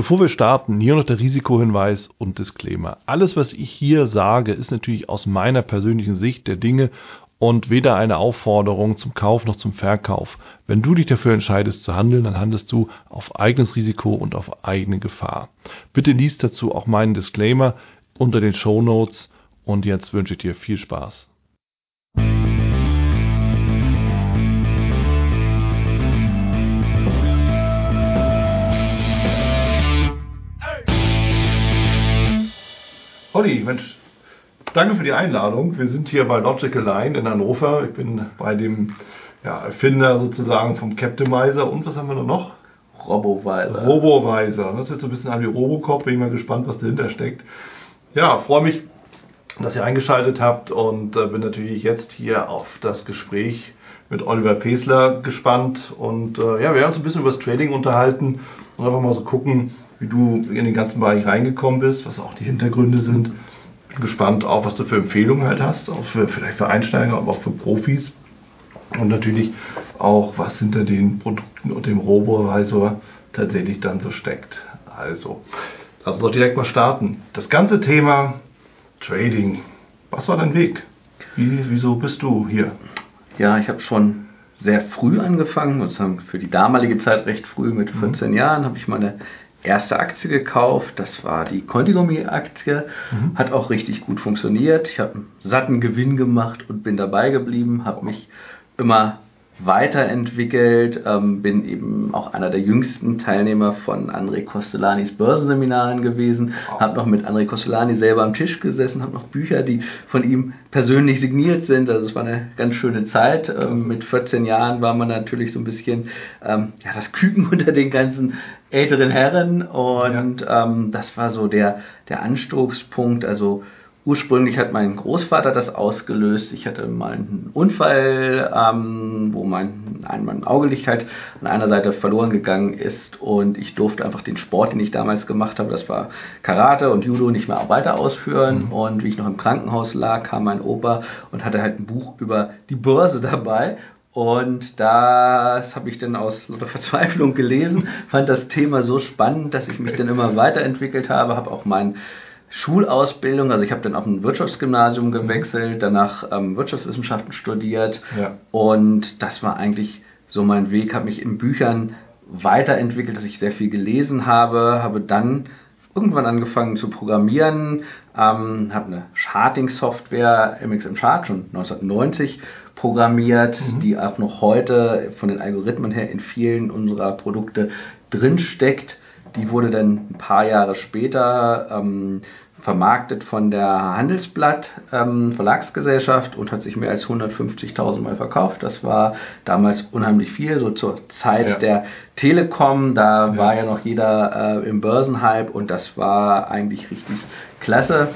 Bevor wir starten, hier noch der Risikohinweis und Disclaimer. Alles, was ich hier sage, ist natürlich aus meiner persönlichen Sicht der Dinge und weder eine Aufforderung zum Kauf noch zum Verkauf. Wenn du dich dafür entscheidest zu handeln, dann handelst du auf eigenes Risiko und auf eigene Gefahr. Bitte liest dazu auch meinen Disclaimer unter den Show Notes und jetzt wünsche ich dir viel Spaß. Holly, Mensch, danke für die Einladung. Wir sind hier bei Logical Line in Hannover. Ich bin bei dem ja, Erfinder sozusagen vom Captimizer und was haben wir noch? Robovisor. Robovisor. Das ist jetzt so ein bisschen an wie Robocop. Bin ich mal gespannt, was dahinter steckt. Ja, freue mich, dass ihr eingeschaltet habt und äh, bin natürlich jetzt hier auf das Gespräch mit Oliver Pesler gespannt. Und äh, ja, wir werden uns ein bisschen über das Trading unterhalten und einfach mal so gucken, wie du in den ganzen Bereich reingekommen bist, was auch die Hintergründe sind. Bin gespannt auch, was du für Empfehlungen halt hast, auch für, vielleicht für Einsteiger, aber auch für Profis. Und natürlich auch, was hinter den Produkten und dem Robovisor tatsächlich dann so steckt. Also, lass uns doch direkt mal starten. Das ganze Thema Trading. Was war dein Weg? Wie, wieso bist du hier? Ja, ich habe schon sehr früh angefangen, sozusagen für die damalige Zeit recht früh, mit 14 mhm. Jahren, habe ich meine erste Aktie gekauft. Das war die Contigomi-Aktie. Mhm. Hat auch richtig gut funktioniert. Ich habe einen satten Gewinn gemacht und bin dabei geblieben, habe mich immer weiterentwickelt, ähm, bin eben auch einer der jüngsten Teilnehmer von André Costolanis Börsenseminaren gewesen, wow. habe noch mit André Costolani selber am Tisch gesessen, habe noch Bücher, die von ihm persönlich signiert sind. Also es war eine ganz schöne Zeit. Ähm, mit 14 Jahren war man natürlich so ein bisschen ähm, ja, das Küken unter den ganzen älteren Herren und ja. ähm, das war so der, der Anstoßpunkt. Also Ursprünglich hat mein Großvater das ausgelöst. Ich hatte mal einen Unfall, ähm, wo mein, mein Augelicht halt an einer Seite verloren gegangen ist und ich durfte einfach den Sport, den ich damals gemacht habe, das war Karate und Judo, nicht mehr weiter ausführen. Mhm. Und wie ich noch im Krankenhaus lag, kam mein Opa und hatte halt ein Buch über die Börse dabei und das habe ich dann aus lauter Verzweiflung gelesen, fand das Thema so spannend, dass ich mich dann immer weiterentwickelt habe, habe auch meinen Schulausbildung, also ich habe dann auf ein Wirtschaftsgymnasium gewechselt, danach ähm, Wirtschaftswissenschaften studiert ja. und das war eigentlich so mein Weg, habe mich in Büchern weiterentwickelt, dass ich sehr viel gelesen habe, habe dann irgendwann angefangen zu programmieren, ähm, habe eine Charting-Software MXM Chart schon 1990 programmiert, mhm. die auch noch heute von den Algorithmen her in vielen unserer Produkte drinsteckt. Die wurde dann ein paar Jahre später ähm, vermarktet von der Handelsblatt ähm, Verlagsgesellschaft und hat sich mehr als 150.000 Mal verkauft. Das war damals unheimlich viel, so zur Zeit ja. der Telekom. Da ja. war ja noch jeder äh, im Börsenhype und das war eigentlich richtig klasse.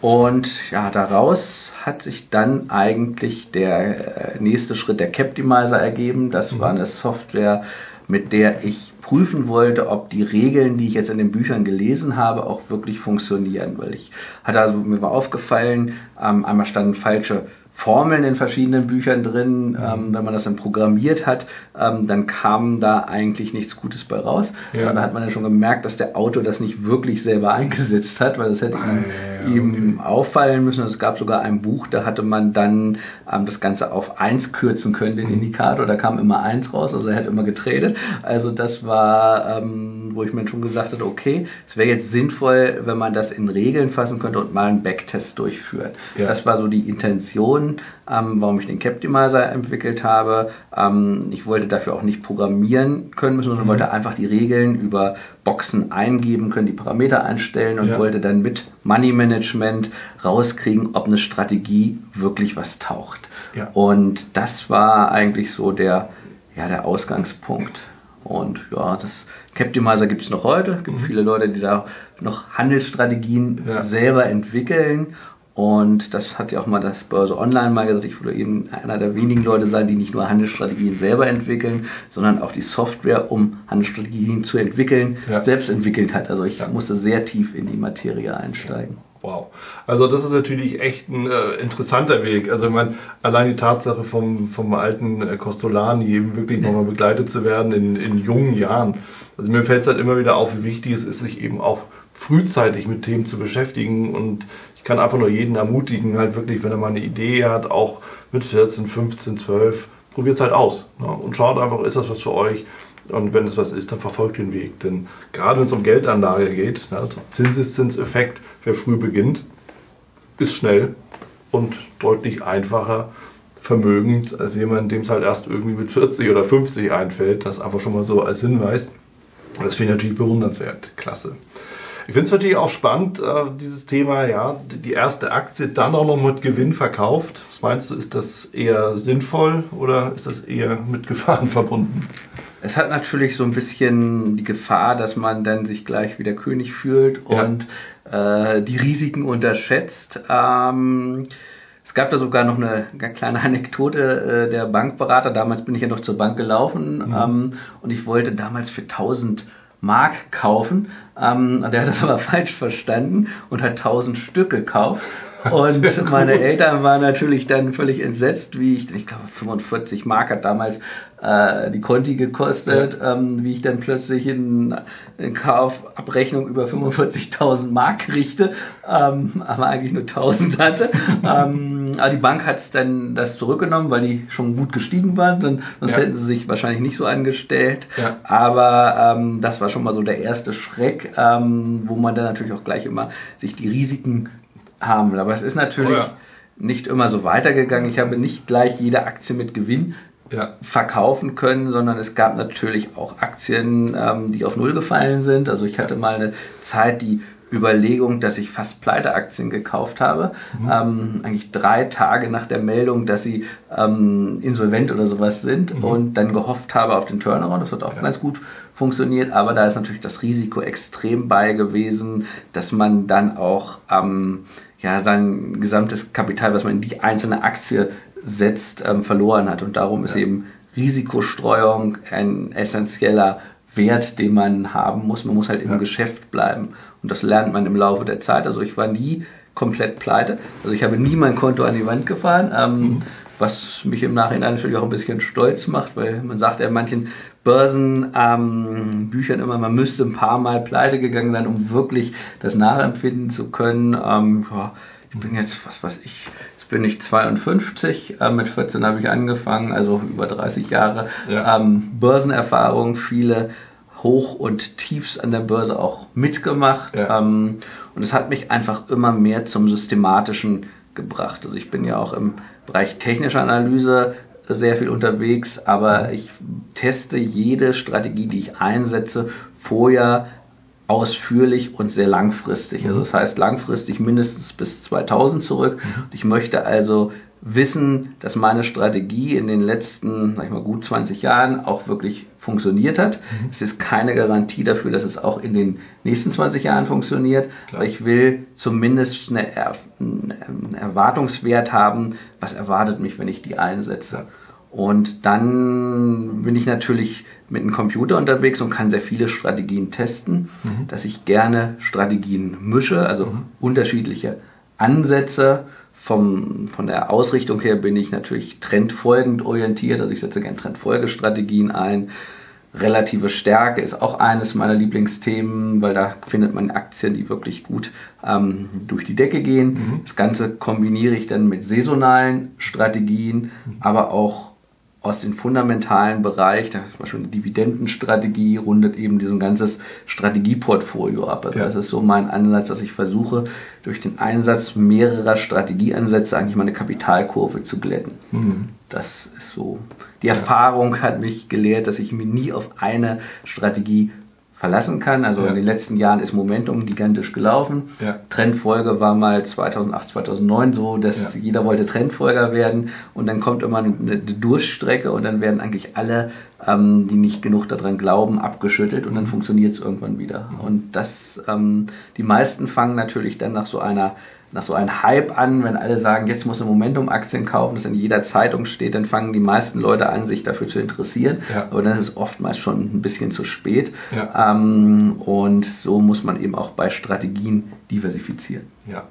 Und ja, daraus hat sich dann eigentlich der äh, nächste Schritt der Captimizer ergeben. Das mhm. war eine Software, mit der ich prüfen wollte, ob die Regeln, die ich jetzt in den Büchern gelesen habe, auch wirklich funktionieren. Weil ich hatte also, mir war aufgefallen, ähm, einmal standen falsche Formeln in verschiedenen Büchern drin. Mhm. Ähm, wenn man das dann programmiert hat, ähm, dann kam da eigentlich nichts Gutes bei raus. Ja. Da hat man ja schon gemerkt, dass der Autor das nicht wirklich selber eingesetzt hat, weil das hätte ihm, ja, ihm auffallen müssen. Es gab sogar ein Buch, da hatte man dann ähm, das Ganze auf eins kürzen können, den mhm. Indikator. Da kam immer eins raus, also er hat immer getradet. Also das war, ähm, wo ich mir schon gesagt hatte, okay, es wäre jetzt sinnvoll, wenn man das in Regeln fassen könnte und mal einen Backtest durchführt. Ja. Das war so die Intention ähm, warum ich den Captimizer entwickelt habe. Ähm, ich wollte dafür auch nicht programmieren können müssen, sondern mhm. wollte einfach die Regeln über Boxen eingeben können, die Parameter einstellen und ja. wollte dann mit Money Management rauskriegen, ob eine Strategie wirklich was taucht. Ja. Und das war eigentlich so der, ja, der Ausgangspunkt. Und ja, das Captimizer gibt es noch heute. Es gibt mhm. viele Leute, die da noch Handelsstrategien ja. selber entwickeln. Und das hat ja auch mal das Börse Online mal gesagt, ich würde eben einer der wenigen Leute sein, die nicht nur Handelsstrategien selber entwickeln, sondern auch die Software, um Handelsstrategien zu entwickeln, ja. selbst entwickelt hat. Also ich ja. musste sehr tief in die Materie einsteigen. Wow. Also das ist natürlich echt ein äh, interessanter Weg. Also ich meine, allein die Tatsache vom, vom alten äh, Costolani eben wirklich nochmal begleitet zu werden in, in jungen Jahren. Also mir fällt es halt immer wieder auf, wie wichtig es ist, sich eben auch frühzeitig mit Themen zu beschäftigen und ich kann einfach nur jeden ermutigen, halt wirklich, wenn er mal eine Idee hat, auch mit 14, 15, 12, probiert es halt aus ne? und schaut einfach, ist das was für euch? Und wenn es was ist, dann verfolgt den Weg. Denn gerade wenn es um Geldanlage geht, ne, also Zinseszinseffekt, wer früh beginnt, ist schnell und deutlich einfacher vermögend als jemand, dem es halt erst irgendwie mit 40 oder 50 einfällt. Das einfach schon mal so als Hinweis. Das finde ich natürlich bewundernswert. Klasse. Ich finde es natürlich auch spannend, äh, dieses Thema, ja, die erste Aktie dann auch noch mit Gewinn verkauft. Was meinst du, ist das eher sinnvoll oder ist das eher mit Gefahren verbunden? Es hat natürlich so ein bisschen die Gefahr, dass man dann sich gleich wieder König fühlt ja. und äh, die Risiken unterschätzt. Ähm, es gab da sogar noch eine, eine kleine Anekdote äh, der Bankberater. Damals bin ich ja noch zur Bank gelaufen mhm. ähm, und ich wollte damals für 1000 Mark kaufen. Ähm, der hat das aber falsch verstanden und hat 1000 Stück gekauft. Und meine Eltern waren natürlich dann völlig entsetzt, wie ich, ich glaube 45 Mark hat damals äh, die Conti gekostet, ja. ähm, wie ich dann plötzlich in, in Kaufabrechnung über 45.000 Mark kriegte, ähm, aber eigentlich nur 1000 hatte. ähm, aber die Bank hat dann das zurückgenommen, weil die schon gut gestiegen waren, sonst ja. hätten sie sich wahrscheinlich nicht so angestellt. Ja. Aber ähm, das war schon mal so der erste Schreck, ähm, wo man dann natürlich auch gleich immer sich die Risiken haben will. Aber es ist natürlich oh ja. nicht immer so weitergegangen. Ich habe nicht gleich jede Aktie mit Gewinn ja. verkaufen können, sondern es gab natürlich auch Aktien, ähm, die auf Null gefallen sind. Also ich hatte mal eine Zeit die Überlegung, dass ich fast Pleiteaktien gekauft habe. Mhm. Ähm, eigentlich drei Tage nach der Meldung, dass sie ähm, insolvent oder sowas sind mhm. und dann gehofft habe auf den Turnaround. Das hat auch ja. ganz gut funktioniert, aber da ist natürlich das Risiko extrem bei gewesen, dass man dann auch ähm, ja, sein gesamtes Kapital, was man in die einzelne Aktie setzt, ähm, verloren hat. Und darum ja. ist eben Risikostreuung ein essentieller Wert, den man haben muss. Man muss halt im ja. Geschäft bleiben. Und das lernt man im Laufe der Zeit. Also ich war nie komplett pleite. Also ich habe nie mein Konto an die Wand gefahren. Ähm, mhm. Was mich im Nachhinein natürlich auch ein bisschen stolz macht, weil man sagt ja in manchen Börsenbüchern ähm, immer, man müsste ein paar Mal pleite gegangen sein, um wirklich das nachempfinden zu können. Ähm, ja, ich bin jetzt, was weiß ich, jetzt bin ich 52, äh, mit 14 habe ich angefangen, also über 30 Jahre ja. ähm, Börsenerfahrung, viele Hoch- und Tiefs an der Börse auch mitgemacht. Ja. Ähm, und es hat mich einfach immer mehr zum Systematischen gebracht. Also ich bin ja auch im Bereich technische Analyse sehr viel unterwegs, aber ich teste jede Strategie, die ich einsetze, vorher ausführlich und sehr langfristig. Also das heißt langfristig mindestens bis 2000 zurück. Mhm. Ich möchte also wissen, dass meine Strategie in den letzten, sag ich mal, gut 20 Jahren auch wirklich funktioniert hat. Mhm. Es ist keine Garantie dafür, dass es auch in den nächsten 20 Jahren funktioniert, Klar. aber ich will zumindest eine einen Erwartungswert haben, was erwartet mich, wenn ich die einsetze. Und dann bin ich natürlich mit einem Computer unterwegs und kann sehr viele Strategien testen, mhm. dass ich gerne Strategien mische, also mhm. unterschiedliche Ansätze vom, von der Ausrichtung her bin ich natürlich trendfolgend orientiert, also ich setze gerne Trendfolgestrategien ein. Relative Stärke ist auch eines meiner Lieblingsthemen, weil da findet man Aktien, die wirklich gut ähm, durch die Decke gehen. Mhm. Das Ganze kombiniere ich dann mit saisonalen Strategien, mhm. aber auch aus dem fundamentalen Bereich, da ist schon eine Dividendenstrategie, rundet eben dieses ganzes Strategieportfolio ab. Also ja. Das ist so mein Ansatz, dass ich versuche, durch den Einsatz mehrerer Strategieansätze eigentlich meine Kapitalkurve zu glätten. Mhm. Das ist so. Die Erfahrung hat mich gelehrt, dass ich mir nie auf eine Strategie verlassen kann. Also ja. in den letzten Jahren ist Momentum gigantisch gelaufen. Ja. Trendfolge war mal 2008, 2009 so, dass ja. jeder wollte Trendfolger werden und dann kommt immer eine Durchstrecke und dann werden eigentlich alle ähm, die nicht genug daran glauben, abgeschüttelt und dann funktioniert es irgendwann wieder. Und das, ähm, die meisten fangen natürlich dann nach so einer nach so einem Hype an, wenn alle sagen, jetzt muss ein Momentum-Aktien kaufen, das in jeder Zeitung steht, dann fangen die meisten Leute an, sich dafür zu interessieren. Ja. Aber dann ist es oftmals schon ein bisschen zu spät. Ja. Ähm, und so muss man eben auch bei Strategien diversifizieren. Ja,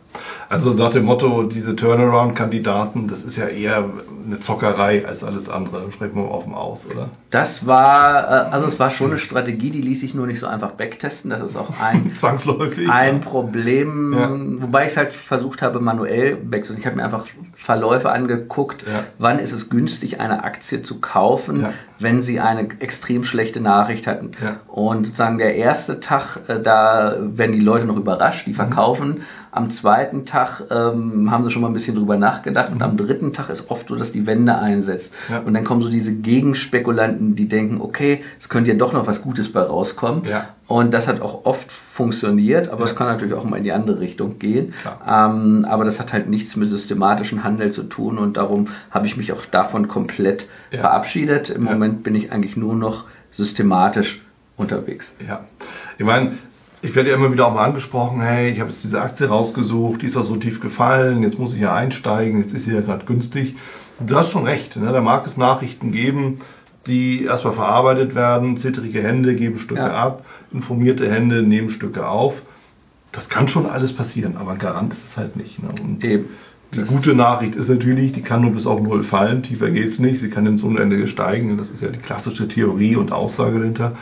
also nach dem Motto, diese Turnaround-Kandidaten, das ist ja eher eine Zockerei als alles andere. Sprechen wir offen aus, oder? Das war, äh, also es war schon eine Strategie, die ließ sich nur nicht so einfach backtesten. Das ist auch ein, Zwangsläufig, ein ja. Problem, ja. wobei ich es halt versucht habe, manuell wechseln. Ich habe mir einfach Verläufe angeguckt, ja. wann ist es günstig, eine Aktie zu kaufen, wenn sie eine extrem schlechte Nachricht hatten. Und sozusagen der erste Tag, äh, da werden die Leute noch überrascht, die mhm. verkaufen. Mhm. Am zweiten Tag ähm, haben sie schon mal ein bisschen drüber nachgedacht und am dritten Tag ist oft so, dass die Wende einsetzt. Ja. Und dann kommen so diese Gegenspekulanten, die denken, okay, es könnte ja doch noch was Gutes bei rauskommen. Ja. Und das hat auch oft funktioniert, aber es kann natürlich auch mal in die andere Richtung gehen. Ähm, aber das hat halt nichts mit systematischem Handel zu tun und darum habe ich mich auch davon komplett verabschiedet. Im Moment bin ich eigentlich nur noch systematisch unterwegs. Ja, ich meine, ich werde ja immer wieder auch mal angesprochen, hey, ich habe jetzt diese Aktie rausgesucht, die ist auch so tief gefallen, jetzt muss ich ja einsteigen, jetzt ist sie ja gerade günstig. Du hast schon recht, ne? da mag es Nachrichten geben, die erstmal verarbeitet werden, zittrige Hände geben Stücke ja. ab, informierte Hände nehmen Stücke auf. Das kann schon alles passieren, aber Garant ist es halt nicht. Ne? Und Eben. Die das gute Nachricht ist natürlich, die kann nur bis auf Null fallen, tiefer geht es nicht, sie kann ins Unendliche steigen, das ist ja die klassische Theorie und Aussage dahinter.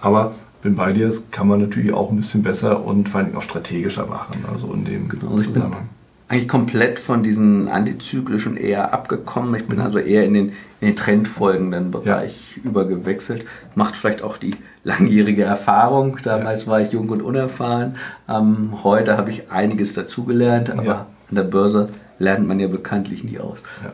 Aber bin bei dir, das kann man natürlich auch ein bisschen besser und vor allem auch strategischer machen, also in dem genau, Zusammenhang. Eigentlich komplett von diesen antizyklischen eher abgekommen. Ich bin mhm. also eher in den, in den trendfolgenden Bereich ja. übergewechselt. Macht vielleicht auch die langjährige Erfahrung. Damals ja. war ich jung und unerfahren. Ähm, heute habe ich einiges dazugelernt, aber ja. an der Börse lernt man ja bekanntlich nie aus. Ja,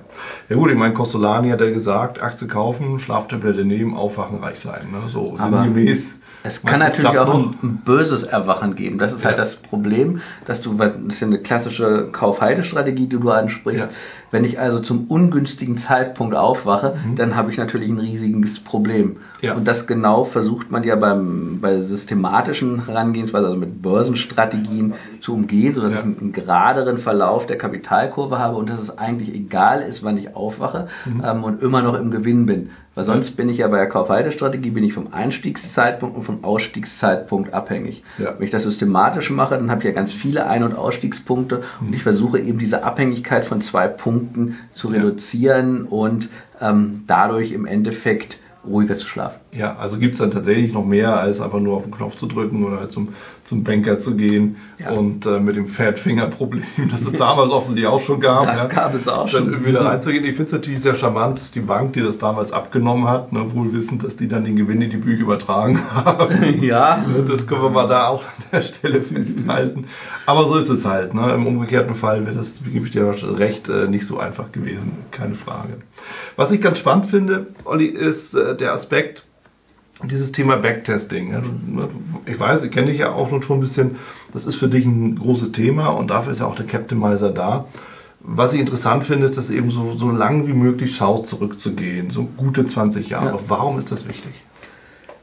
ja gut, ich meine, Costolani hat ja gesagt, Aktie kaufen, Schlaftablette nehmen, aufwachen, reich sein. Ne? So sinngemäß es kann natürlich auch ein, ein, böses Erwachen geben. Das ist halt ja. halt das Problem, dass du, das ist ja eine klassische Kaufhaltestrategie, die du ansprichst. Ja. Wenn ich also zum ungünstigen Zeitpunkt aufwache, mhm. dann habe ich natürlich ein riesiges Problem. Ja. Und das genau versucht man ja beim, bei systematischen Herangehensweise, also mit Börsenstrategien zu umgehen, sodass ich einen, einen geraderen Verlauf der Kapitalkurve habe und dass es eigentlich egal ist, wann ich aufwache mhm. ähm, und immer noch im Gewinn bin. Weil sonst bin ich ja bei der Kaufhaltestrategie, bin ich vom Einstiegszeitpunkt und vom Ausstiegszeitpunkt abhängig. Ja. Wenn ich das systematisch mache, dann habe ich ja ganz viele Ein- und Ausstiegspunkte mhm. und ich versuche eben diese Abhängigkeit von zwei Punkten zu reduzieren ja. und ähm, dadurch im Endeffekt ruhiger zu schlafen. Ja, also gibt es dann tatsächlich noch mehr, als einfach nur auf den Knopf zu drücken oder halt zum, zum Banker zu gehen ja. und äh, mit dem Fatfinger-Problem, das es damals offensichtlich auch schon gab. Das ja, gab es auch dann schon. Dann wieder reinzugehen. Ich finde es natürlich sehr charmant, dass die Bank, die das damals abgenommen hat, ne, wohl wissend, dass die dann den Gewinn in die Bücher übertragen haben. ja. Ne, das können wir mal da auch an der Stelle festhalten. Aber so ist es halt. Ne? Im umgekehrten Fall wäre das, wie gebe ich dir recht, äh, nicht so einfach gewesen. Keine Frage. Was ich ganz spannend finde, Olli, ist äh, der Aspekt, dieses Thema Backtesting. Ich weiß, ich kenne dich ja auch schon ein bisschen. Das ist für dich ein großes Thema und dafür ist ja auch der Captimizer da. Was ich interessant finde, ist, dass eben so, so lang wie möglich schaust, zurückzugehen. So gute 20 Jahre. Ja. Warum ist das wichtig?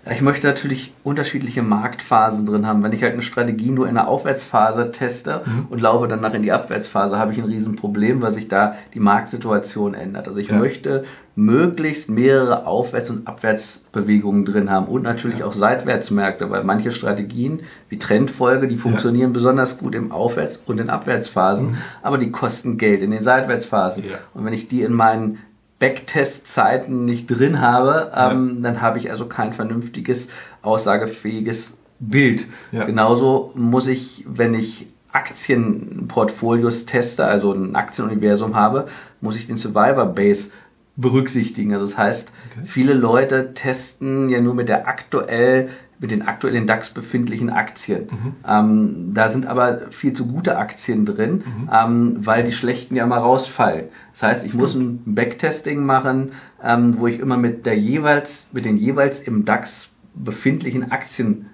Ich möchte natürlich unterschiedliche Marktphasen drin haben. Wenn ich halt eine Strategie nur in der Aufwärtsphase teste mhm. und laufe danach in die Abwärtsphase, habe ich ein Riesenproblem, weil sich da die Marktsituation ändert. Also ich ja. möchte möglichst mehrere Aufwärts- und Abwärtsbewegungen drin haben und natürlich ja. auch Seitwärtsmärkte, weil manche Strategien wie Trendfolge, die funktionieren ja. besonders gut im Aufwärts- und in Abwärtsphasen, mhm. aber die kosten Geld in den Seitwärtsphasen. Und wenn ich die in meinen Backtest-Zeiten nicht drin habe, ähm, ja. dann habe ich also kein vernünftiges, aussagefähiges Bild. Ja. Genauso muss ich, wenn ich Aktienportfolios teste, also ein Aktienuniversum habe, muss ich den Survivor Base berücksichtigen. Also das heißt, okay. viele Leute testen ja nur mit der aktuell mit den aktuell in DAX befindlichen Aktien. Mhm. Ähm, da sind aber viel zu gute Aktien drin, mhm. ähm, weil die schlechten ja mal rausfallen. Das heißt, ich muss ein Backtesting machen, ähm, wo ich immer mit der jeweils, mit den jeweils im DAX befindlichen Aktien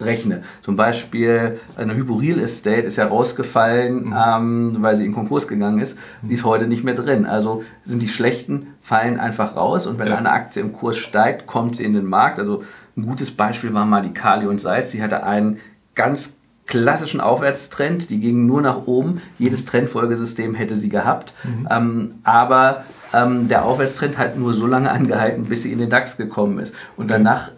rechne. Zum Beispiel eine Hypo-Real Estate ist ja rausgefallen, mhm. ähm, weil sie in Konkurs gegangen ist. Die ist heute nicht mehr drin. Also sind die schlechten fallen einfach raus und wenn ja. eine Aktie im Kurs steigt, kommt sie in den Markt. Also ein gutes Beispiel war mal die Kali und Salz. Die hatte einen ganz klassischen Aufwärtstrend, die ging nur nach oben. Jedes Trendfolgesystem hätte sie gehabt. Mhm. Ähm, aber ähm, der Aufwärtstrend hat nur so lange angehalten, bis sie in den DAX gekommen ist. Und danach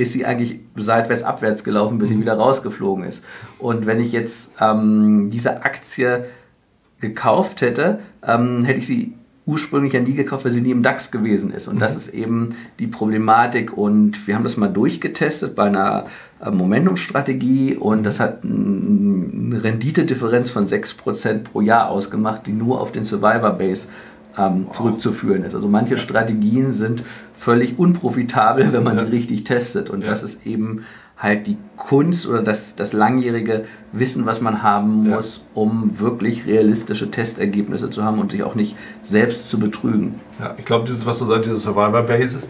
ist sie eigentlich seitwärts abwärts gelaufen, bis sie mhm. wieder rausgeflogen ist. Und wenn ich jetzt ähm, diese Aktie gekauft hätte, ähm, hätte ich sie ursprünglich ja nie gekauft, weil sie nie im DAX gewesen ist. Und mhm. das ist eben die Problematik. Und wir haben das mal durchgetestet bei einer äh, Momentum-Strategie und das hat eine Renditedifferenz von 6% pro Jahr ausgemacht, die nur auf den Survivor Base ähm, zurückzuführen ist. Also manche Strategien sind völlig unprofitabel, wenn man sie richtig testet. Und das ist eben halt die Kunst oder das, das langjährige Wissen, was man haben muss, ja. um wirklich realistische Testergebnisse zu haben und sich auch nicht selbst zu betrügen. Ja, ich glaube, dieses, was du sagst, dieses Survivor Basis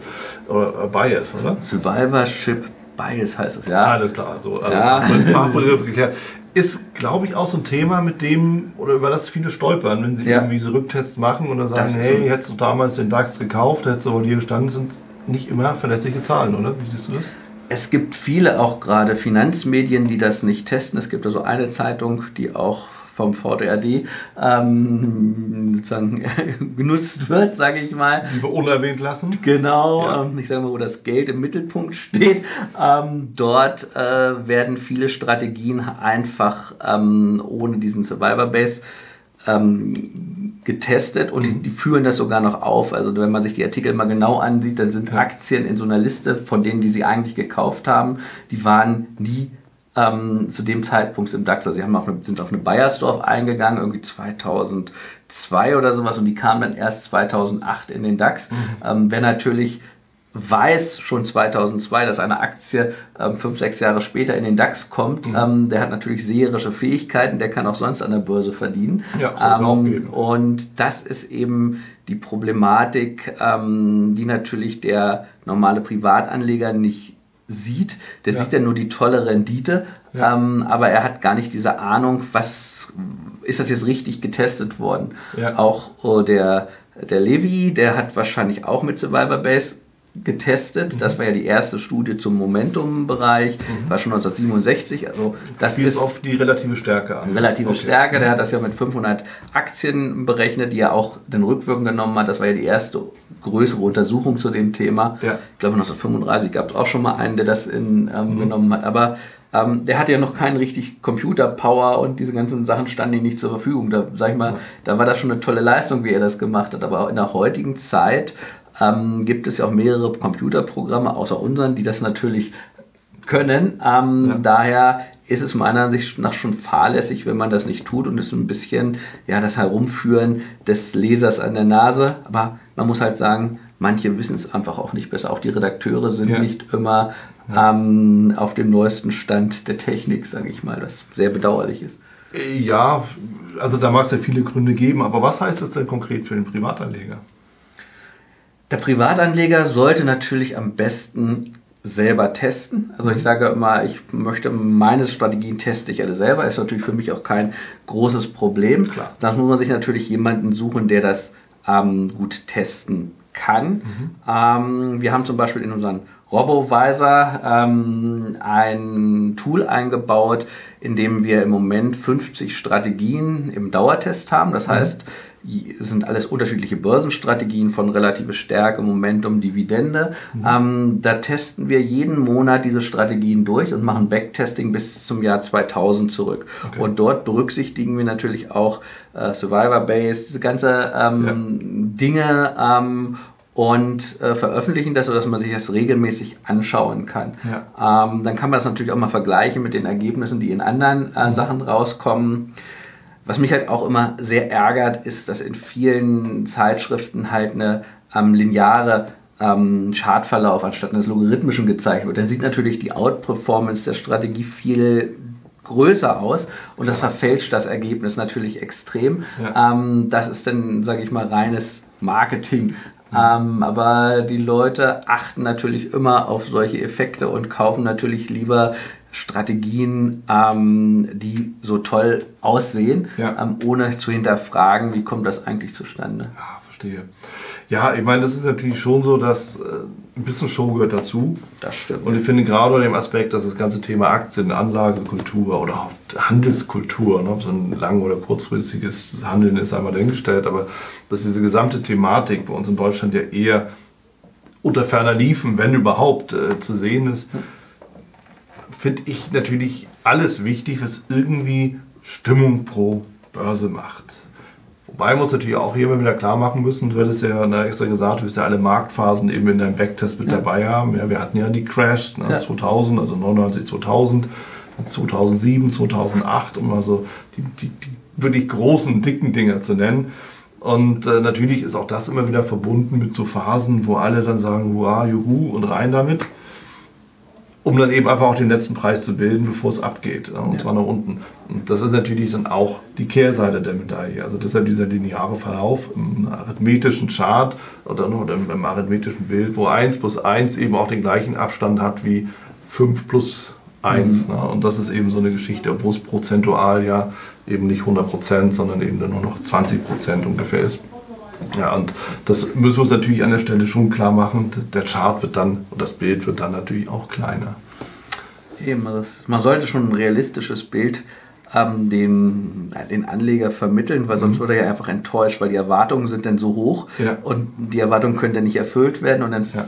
oder Bias, oder? Survivorship Bias heißt es, ja. Alles klar, so, also ja. Fachbegriff geklärt ist, glaube ich, auch so ein Thema, mit dem oder über das viele stolpern, wenn sie ja. irgendwie so Rücktests machen und dann sagen, hey, hättest du damals den DAX gekauft, hättest du aber hier gestanden, sind nicht immer verlässliche Zahlen, oder? Wie siehst du das? Es gibt viele auch gerade Finanzmedien, die das nicht testen. Es gibt also eine Zeitung, die auch vom VDRD ähm, sozusagen genutzt wird, sage ich mal. Die wir unerwähnt lassen. Genau, ja. ähm, ich sage mal, wo das Geld im Mittelpunkt steht. Ähm, dort äh, werden viele Strategien einfach ähm, ohne diesen Survivor Base ähm, getestet und die, die, führen das sogar noch auf. Also wenn man sich die Artikel mal genau ansieht, dann sind Aktien in so einer Liste von denen, die sie eigentlich gekauft haben, die waren nie ähm, zu dem Zeitpunkt im DAX. Also sie haben auf eine, sind auf eine Bayersdorf eingegangen, irgendwie 2002 oder sowas und die kamen dann erst 2008 in den DAX. Mhm. Ähm, wer natürlich weiß schon 2002, dass eine Aktie ähm, fünf, sechs Jahre später in den DAX kommt, mhm. ähm, der hat natürlich seherische Fähigkeiten, der kann auch sonst an der Börse verdienen. Ja, ähm, und das ist eben die Problematik, ähm, die natürlich der normale Privatanleger nicht sieht. Der ja. sieht ja nur die tolle Rendite, ja. ähm, aber er hat gar nicht diese Ahnung, was ist das jetzt richtig getestet worden. Ja. Auch oh, der, der Levi, der hat wahrscheinlich auch mit Survivor Base getestet. Mhm. Das war ja die erste Studie zum Momentum-Bereich, mhm. war schon 1967. Also das Spielt ist auf die relative Stärke an. Relative okay. Stärke, der hat das ja mit 500 Aktien berechnet, die er auch den Rückwirkung genommen hat. Das war ja die erste größere Untersuchung zu dem Thema. Ja. Ich glaube 1935 gab es auch schon mal einen, der das in, ähm, mhm. genommen hat. Aber ähm, der hatte ja noch keinen richtig Computer-Power und diese ganzen Sachen standen ihm nicht zur Verfügung. Da sag ich mal, da war das schon eine tolle Leistung, wie er das gemacht hat. Aber auch in der heutigen Zeit ähm, gibt es ja auch mehrere Computerprogramme außer unseren, die das natürlich können. Ähm, ja. Daher ist es meiner Ansicht nach schon fahrlässig, wenn man das nicht tut und es ein bisschen, ja, das Herumführen des Lesers an der Nase. Aber man muss halt sagen, manche wissen es einfach auch nicht besser. Auch die Redakteure sind ja. nicht immer ja. ähm, auf dem neuesten Stand der Technik, sage ich mal, was sehr bedauerlich ist. Ja, also da mag es ja viele Gründe geben, aber was heißt das denn konkret für den Privatanleger? Der Privatanleger sollte natürlich am besten selber testen. Also ich sage immer, ich möchte meine Strategien teste ich alle selber. Ist natürlich für mich auch kein großes Problem. Klar. Dann muss man sich natürlich jemanden suchen, der das ähm, gut testen kann. Mhm. Ähm, wir haben zum Beispiel in unseren RoboVisor ähm, ein Tool eingebaut, in dem wir im Moment 50 Strategien im Dauertest haben. Das mhm. heißt, sind alles unterschiedliche Börsenstrategien von relative Stärke, Momentum, Dividende. Mhm. Ähm, da testen wir jeden Monat diese Strategien durch und machen Backtesting bis zum Jahr 2000 zurück. Okay. Und dort berücksichtigen wir natürlich auch äh, Survivor Base, diese ganze ähm, ja. Dinge ähm, und äh, veröffentlichen das, sodass man sich das regelmäßig anschauen kann. Ja. Ähm, dann kann man das natürlich auch mal vergleichen mit den Ergebnissen, die in anderen äh, mhm. Sachen rauskommen. Was mich halt auch immer sehr ärgert, ist, dass in vielen Zeitschriften halt eine ähm, lineare ähm, Chartverlauf anstatt eines logarithmischen gezeigt wird. Da sieht natürlich die Outperformance der Strategie viel größer aus und das verfälscht das Ergebnis natürlich extrem. Ja. Ähm, das ist dann, sage ich mal, reines Marketing. Ähm, aber die Leute achten natürlich immer auf solche Effekte und kaufen natürlich lieber Strategien, ähm, die so toll aussehen, ja. ähm, ohne zu hinterfragen, wie kommt das eigentlich zustande. Ja, verstehe. Ja, ich meine, das ist natürlich schon so, dass äh, ein bisschen Show gehört dazu. Das stimmt. Und ich finde gerade unter dem Aspekt, dass das ganze Thema Aktien, Anlagekultur oder Handelskultur, ne, ob so ein lang- oder kurzfristiges Handeln ist, einmal dahingestellt, aber dass diese gesamte Thematik bei uns in Deutschland ja eher unter ferner Liefen, wenn überhaupt, äh, zu sehen ist, finde ich natürlich alles wichtig, was irgendwie Stimmung pro Börse macht. Wobei wir uns natürlich auch hier immer wieder klar machen müssen, du hattest ja na, extra gesagt, du wirst ja alle Marktphasen eben in deinem Backtest mit ja. dabei haben. Ja, wir hatten ja die Crash ne, ja. 2000, also 99, 2000, 2007, 2008, um mal so die, die, die wirklich großen, dicken Dinger zu nennen. Und äh, natürlich ist auch das immer wieder verbunden mit so Phasen, wo alle dann sagen, hurra, juhu und rein damit um dann eben einfach auch den letzten Preis zu bilden, bevor es abgeht, und ja. zwar nach unten. Und das ist natürlich dann auch die Kehrseite der Medaille. Also deshalb dieser lineare Verlauf im arithmetischen Chart oder noch im, arithmetischen Bild, wo 1 plus 1 eben auch den gleichen Abstand hat wie 5 plus 1. Mhm. Ne? Und das ist eben so eine Geschichte, wo es prozentual ja eben nicht 100%, sondern eben dann nur noch 20% ungefähr ist. Ja, und das müssen wir uns natürlich an der Stelle schon klar machen. Der Chart wird dann und das Bild wird dann natürlich auch kleiner. Eben, das, man sollte schon ein realistisches Bild ähm, den, den Anleger vermitteln, weil sonst mhm. wird er ja einfach enttäuscht, weil die Erwartungen sind dann so hoch ja. und die Erwartungen können dann nicht erfüllt werden und dann ja.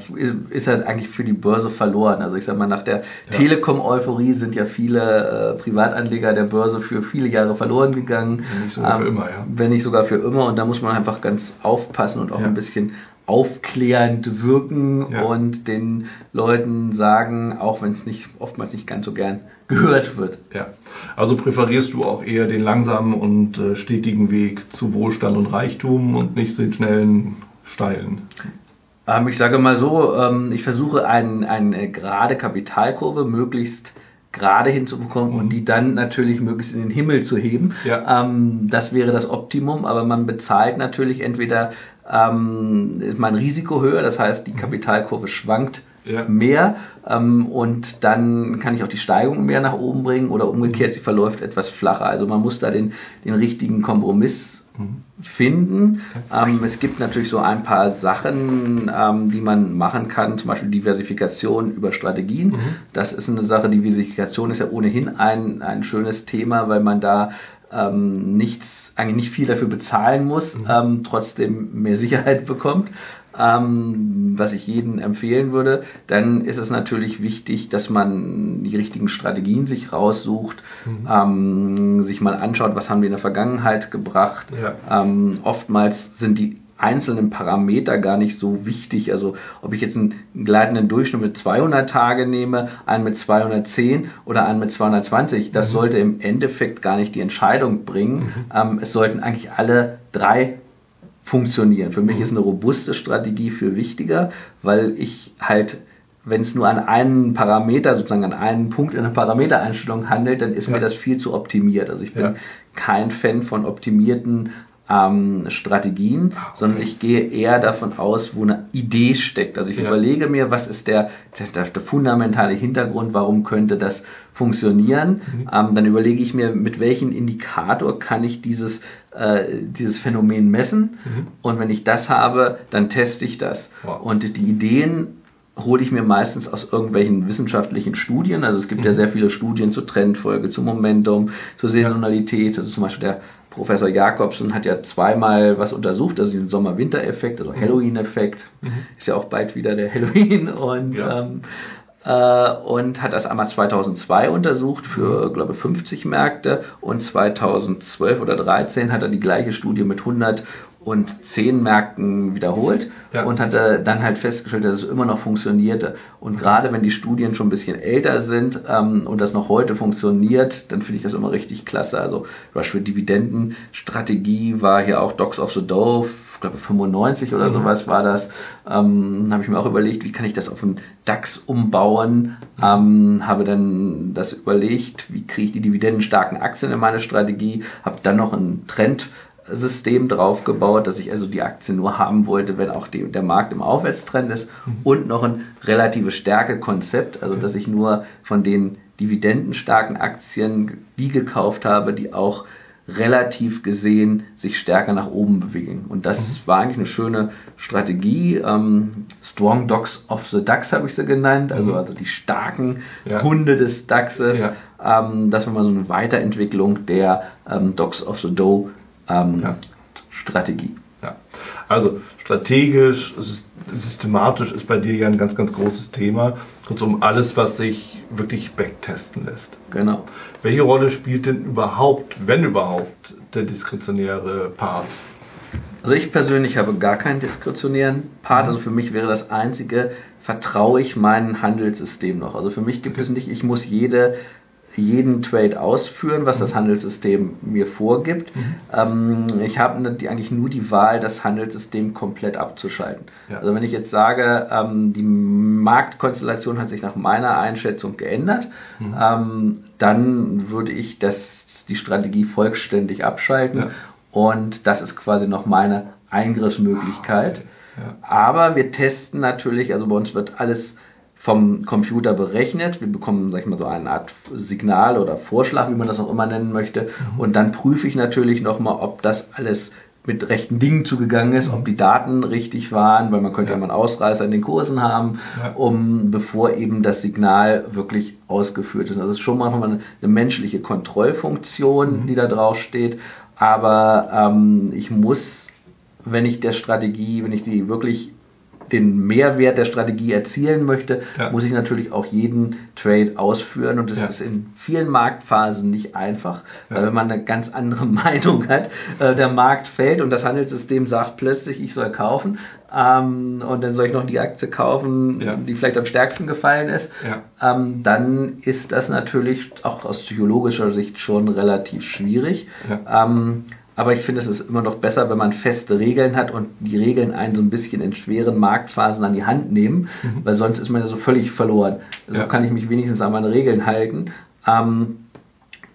ist er eigentlich für die Börse verloren. Also ich sag mal, nach der ja. Telekom-Euphorie sind ja viele äh, Privatanleger der Börse für viele Jahre verloren gegangen. Wenn nicht sogar ähm, für immer, ja. Wenn nicht sogar für immer und da muss man einfach ganz aufpassen und auch ein bisschen aufklärend wirken ja. und den Leuten sagen, auch wenn es nicht oftmals nicht ganz so gern gehört wird. Ja. Also präferierst du auch eher den langsamen und äh, stetigen Weg zu Wohlstand und Reichtum und nicht den schnellen, steilen? Ähm, ich sage mal so, ähm, ich versuche ein, eine gerade Kapitalkurve möglichst gerade hinzubekommen mhm. und die dann natürlich möglichst in den Himmel zu heben. Ja. Ähm, das wäre das Optimum, aber man bezahlt natürlich entweder ähm, ist mein Risiko höher, das heißt die mhm. Kapitalkurve schwankt ja. mehr ähm, und dann kann ich auch die Steigung mehr nach oben bringen oder umgekehrt, sie verläuft etwas flacher. Also man muss da den, den richtigen Kompromiss mhm. finden. Ähm, es gibt natürlich so ein paar Sachen, ähm, die man machen kann, zum Beispiel Diversifikation über Strategien. Mhm. Das ist eine Sache, Diversifikation ist ja ohnehin ein, ein schönes Thema, weil man da ähm, nichts, eigentlich nicht viel dafür bezahlen muss, mhm. ähm, trotzdem mehr Sicherheit bekommt ähm, was ich jedem empfehlen würde, dann ist es natürlich wichtig, dass man die richtigen Strategien sich raussucht, mhm. ähm, sich mal anschaut, was haben die in der Vergangenheit gebracht. Ja. Ähm, oftmals sind die einzelnen Parameter gar nicht so wichtig. Also ob ich jetzt einen gleitenden Durchschnitt mit 200 Tage nehme, einen mit 210 oder einen mit 220, das mhm. sollte im Endeffekt gar nicht die Entscheidung bringen. Mhm. Ähm, es sollten eigentlich alle drei funktionieren. Für mich mhm. ist eine robuste Strategie viel wichtiger, weil ich halt wenn es nur an einen Parameter, sozusagen an einen Punkt in der Parametereinstellung handelt, dann ist ja. mir das viel zu optimiert. Also ich bin ja. kein Fan von optimierten ähm, Strategien, ah, okay. sondern ich gehe eher davon aus, wo eine Idee steckt. Also ich ja. überlege mir, was ist der, der, der, fundamentale Hintergrund, warum könnte das funktionieren. Mhm. Ähm, dann überlege ich mir, mit welchem Indikator kann ich dieses äh, dieses Phänomen messen. Mhm. Und wenn ich das habe, dann teste ich das. Wow. Und die Ideen hole ich mir meistens aus irgendwelchen wissenschaftlichen Studien. Also es gibt mhm. ja sehr viele Studien zur Trendfolge, zum Momentum, zur Saisonalität. Also zum Beispiel der Professor Jakobsen hat ja zweimal was untersucht, also diesen Sommer-Winter-Effekt, also mhm. Halloween-Effekt. Mhm. Ist ja auch bald wieder der Halloween. Und ja. ähm, äh, und hat das einmal 2002 untersucht für, glaube ich, 50 Märkte und 2012 oder 2013 hat er die gleiche Studie mit 110 Märkten wiederholt ja. und hatte dann halt festgestellt, dass es immer noch funktionierte. Und gerade wenn die Studien schon ein bisschen älter sind ähm, und das noch heute funktioniert, dann finde ich das immer richtig klasse. Also zum Beispiel Dividendenstrategie war hier auch Docs of the Dove glaube 95 oder mhm. sowas war das, ähm, habe ich mir auch überlegt, wie kann ich das auf einen DAX umbauen, ähm, habe dann das überlegt, wie kriege ich die dividendenstarken Aktien in meine Strategie, habe dann noch einen Trend System draufgebaut, dass ich also die Aktie nur haben wollte, wenn auch die, der Markt im Aufwärtstrend ist mhm. und noch ein relative Stärke-Konzept, also dass ich nur von den dividendenstarken Aktien die gekauft habe, die auch relativ gesehen sich stärker nach oben bewegen. Und das mhm. war eigentlich eine schöne Strategie. Ähm, Strong Dogs of the DAX habe ich sie genannt, also, mhm. also die starken ja. Hunde des DAXes. Ja. Ähm, das war mal so eine Weiterentwicklung der ähm, Dogs of the Dow ähm, ja. Strategie. Ja. Also strategisch, systematisch ist bei dir ja ein ganz, ganz großes Thema. Kurzum, alles, was sich wirklich backtesten lässt. Genau. Welche Rolle spielt denn überhaupt, wenn überhaupt, der diskretionäre Part? Also ich persönlich habe gar keinen diskretionären Part. Also für mich wäre das einzige, vertraue ich meinem Handelssystem noch. Also für mich gibt es nicht, ich muss jede jeden Trade ausführen, was das mhm. Handelssystem mir vorgibt. Mhm. Ähm, ich habe eigentlich nur die Wahl, das Handelssystem komplett abzuschalten. Ja. Also wenn ich jetzt sage, ähm, die Marktkonstellation hat sich nach meiner Einschätzung geändert, mhm. ähm, dann würde ich das, die Strategie vollständig abschalten ja. und das ist quasi noch meine Eingriffsmöglichkeit. Ja. Aber wir testen natürlich, also bei uns wird alles vom Computer berechnet. Wir bekommen, sag ich mal, so eine Art Signal oder Vorschlag, wie man das auch immer nennen möchte. Mhm. Und dann prüfe ich natürlich nochmal, ob das alles mit rechten Dingen zugegangen ist, ob die Daten richtig waren, weil man könnte ja, ja mal einen Ausreißer in den Kursen haben, ja. um bevor eben das Signal wirklich ausgeführt ist. Das ist schon mal eine, eine menschliche Kontrollfunktion, mhm. die da drauf steht. Aber ähm, ich muss, wenn ich der Strategie, wenn ich die wirklich den Mehrwert der Strategie erzielen möchte, ja. muss ich natürlich auch jeden Trade ausführen und das ja. ist in vielen Marktphasen nicht einfach, ja. weil wenn man eine ganz andere Meinung hat, äh, der Markt fällt und das Handelssystem sagt plötzlich, ich soll kaufen ähm, und dann soll ich noch die Aktie kaufen, die vielleicht am stärksten gefallen ist, ähm, dann ist das natürlich auch aus psychologischer Sicht schon relativ schwierig. Ähm, aber ich finde, es ist immer noch besser, wenn man feste Regeln hat und die Regeln einen so ein bisschen in schweren Marktphasen an die Hand nehmen, mhm. weil sonst ist man ja so völlig verloren. So ja. kann ich mich wenigstens an meine Regeln halten. Ähm,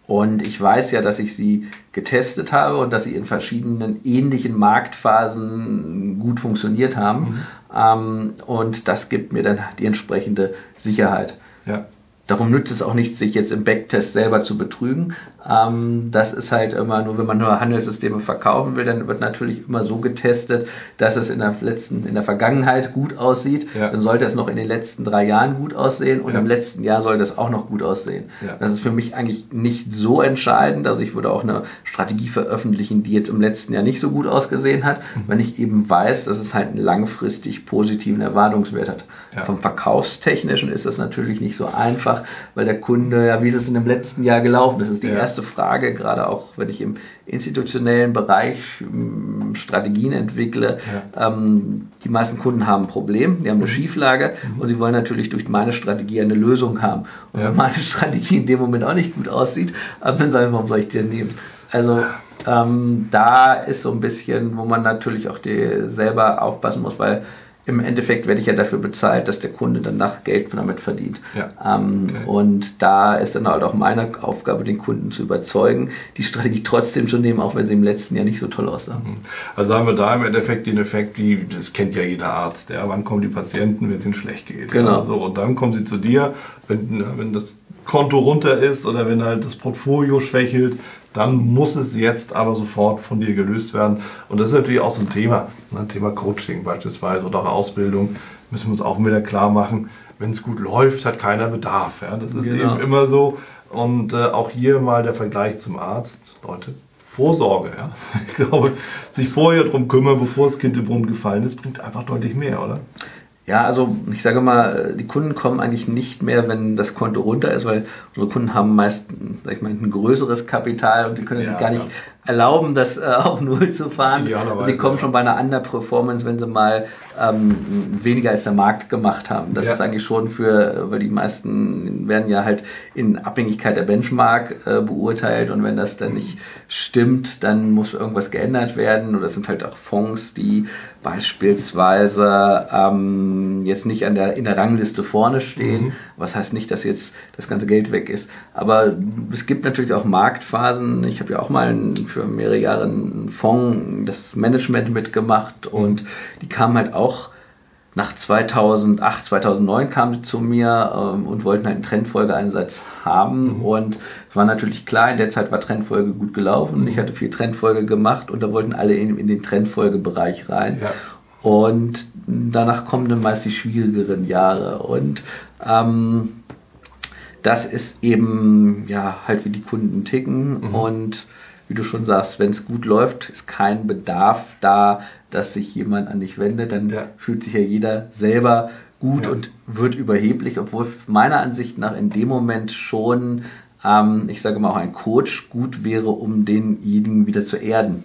und ich weiß ja, dass ich sie getestet habe und dass sie in verschiedenen ähnlichen Marktphasen gut funktioniert haben. Mhm. Ähm, und das gibt mir dann die entsprechende Sicherheit. Ja. Darum nützt es auch nicht, sich jetzt im Backtest selber zu betrügen. Ähm, das ist halt immer nur, wenn man nur Handelssysteme verkaufen will, dann wird natürlich immer so getestet, dass es in der letzten, in der Vergangenheit gut aussieht. Ja. Dann sollte es noch in den letzten drei Jahren gut aussehen und ja. im letzten Jahr sollte es auch noch gut aussehen. Ja. Das ist für mich eigentlich nicht so entscheidend. Also ich würde auch eine Strategie veröffentlichen, die jetzt im letzten Jahr nicht so gut ausgesehen hat, mhm. wenn ich eben weiß, dass es halt einen langfristig positiven Erwartungswert hat. Vom Verkaufstechnischen ist das natürlich nicht so einfach weil der Kunde, ja, wie ist es in dem letzten Jahr gelaufen? Das ist die ja. Erste Frage, gerade auch wenn ich im institutionellen Bereich ähm, Strategien entwickle. Ja. Ähm, die meisten Kunden haben ein Problem, die haben eine mhm. Schieflage mhm. und sie wollen natürlich durch meine Strategie eine Lösung haben. Und wenn meine Strategie in dem Moment auch nicht gut aussieht, äh, dann sagen wir, warum soll ich die nehmen? Also ähm, da ist so ein bisschen, wo man natürlich auch die selber aufpassen muss, weil im Endeffekt werde ich ja dafür bezahlt, dass der Kunde danach Geld damit verdient. Ja. Ähm, okay. Und da ist dann halt auch meine Aufgabe, den Kunden zu überzeugen, die Strategie trotzdem zu nehmen, auch wenn sie im letzten Jahr nicht so toll aussah. Mhm. Also haben wir da im Endeffekt den Effekt, wie das kennt ja jeder Arzt, ja, wann kommen die Patienten, wenn es ihnen schlecht geht. Genau. Ja, so, und dann kommen sie zu dir, wenn, wenn das Konto runter ist oder wenn halt das Portfolio schwächelt, dann muss es jetzt aber sofort von dir gelöst werden. Und das ist natürlich auch so ein Thema, ne? Thema Coaching beispielsweise oder auch Ausbildung, müssen wir uns auch wieder klar machen, wenn es gut läuft, hat keiner Bedarf. Ja? Das ist genau. eben immer so. Und äh, auch hier mal der Vergleich zum Arzt. Leute, Vorsorge. Ja? Ich glaube, sich vorher darum kümmern, bevor das Kind im Brunnen gefallen ist, bringt einfach deutlich mehr, oder? Ja, also ich sage mal, die Kunden kommen eigentlich nicht mehr, wenn das Konto runter ist, weil unsere Kunden haben meist, sag ich mal, ein größeres Kapital und sie können ja, sich gar nicht erlauben, das äh, auf Null zu fahren. Sie kommen schon bei einer Underperformance, wenn sie mal ähm, weniger als der Markt gemacht haben. Das ja. ist eigentlich schon für, weil die meisten werden ja halt in Abhängigkeit der Benchmark äh, beurteilt und wenn das dann nicht stimmt, dann muss irgendwas geändert werden. Oder es sind halt auch Fonds, die beispielsweise ähm, jetzt nicht an der, in der Rangliste vorne stehen, mhm. Was heißt nicht, dass jetzt das ganze Geld weg ist. Aber es gibt natürlich auch Marktphasen. Ich habe ja auch mal für mehrere Jahre einen Fonds, das Management mitgemacht und die kamen halt auch nach 2008, 2009 kamen sie zu mir ähm, und wollten halt einen Trendfolgeeinsatz haben. Mhm. Und es war natürlich klar, in der Zeit war Trendfolge gut gelaufen. Ich hatte viel Trendfolge gemacht und da wollten alle in, in den Trendfolgebereich rein. Ja. Und danach kommen dann meist die schwierigeren Jahre. Und ähm, das ist eben ja halt wie die Kunden ticken mhm. und wie du schon sagst, wenn es gut läuft, ist kein Bedarf da, dass sich jemand an dich wendet, dann ja. fühlt sich ja jeder selber gut ja. und wird überheblich, obwohl meiner Ansicht nach in dem Moment schon, ähm, ich sage mal auch ein Coach gut wäre, um denjenigen wieder zu erden.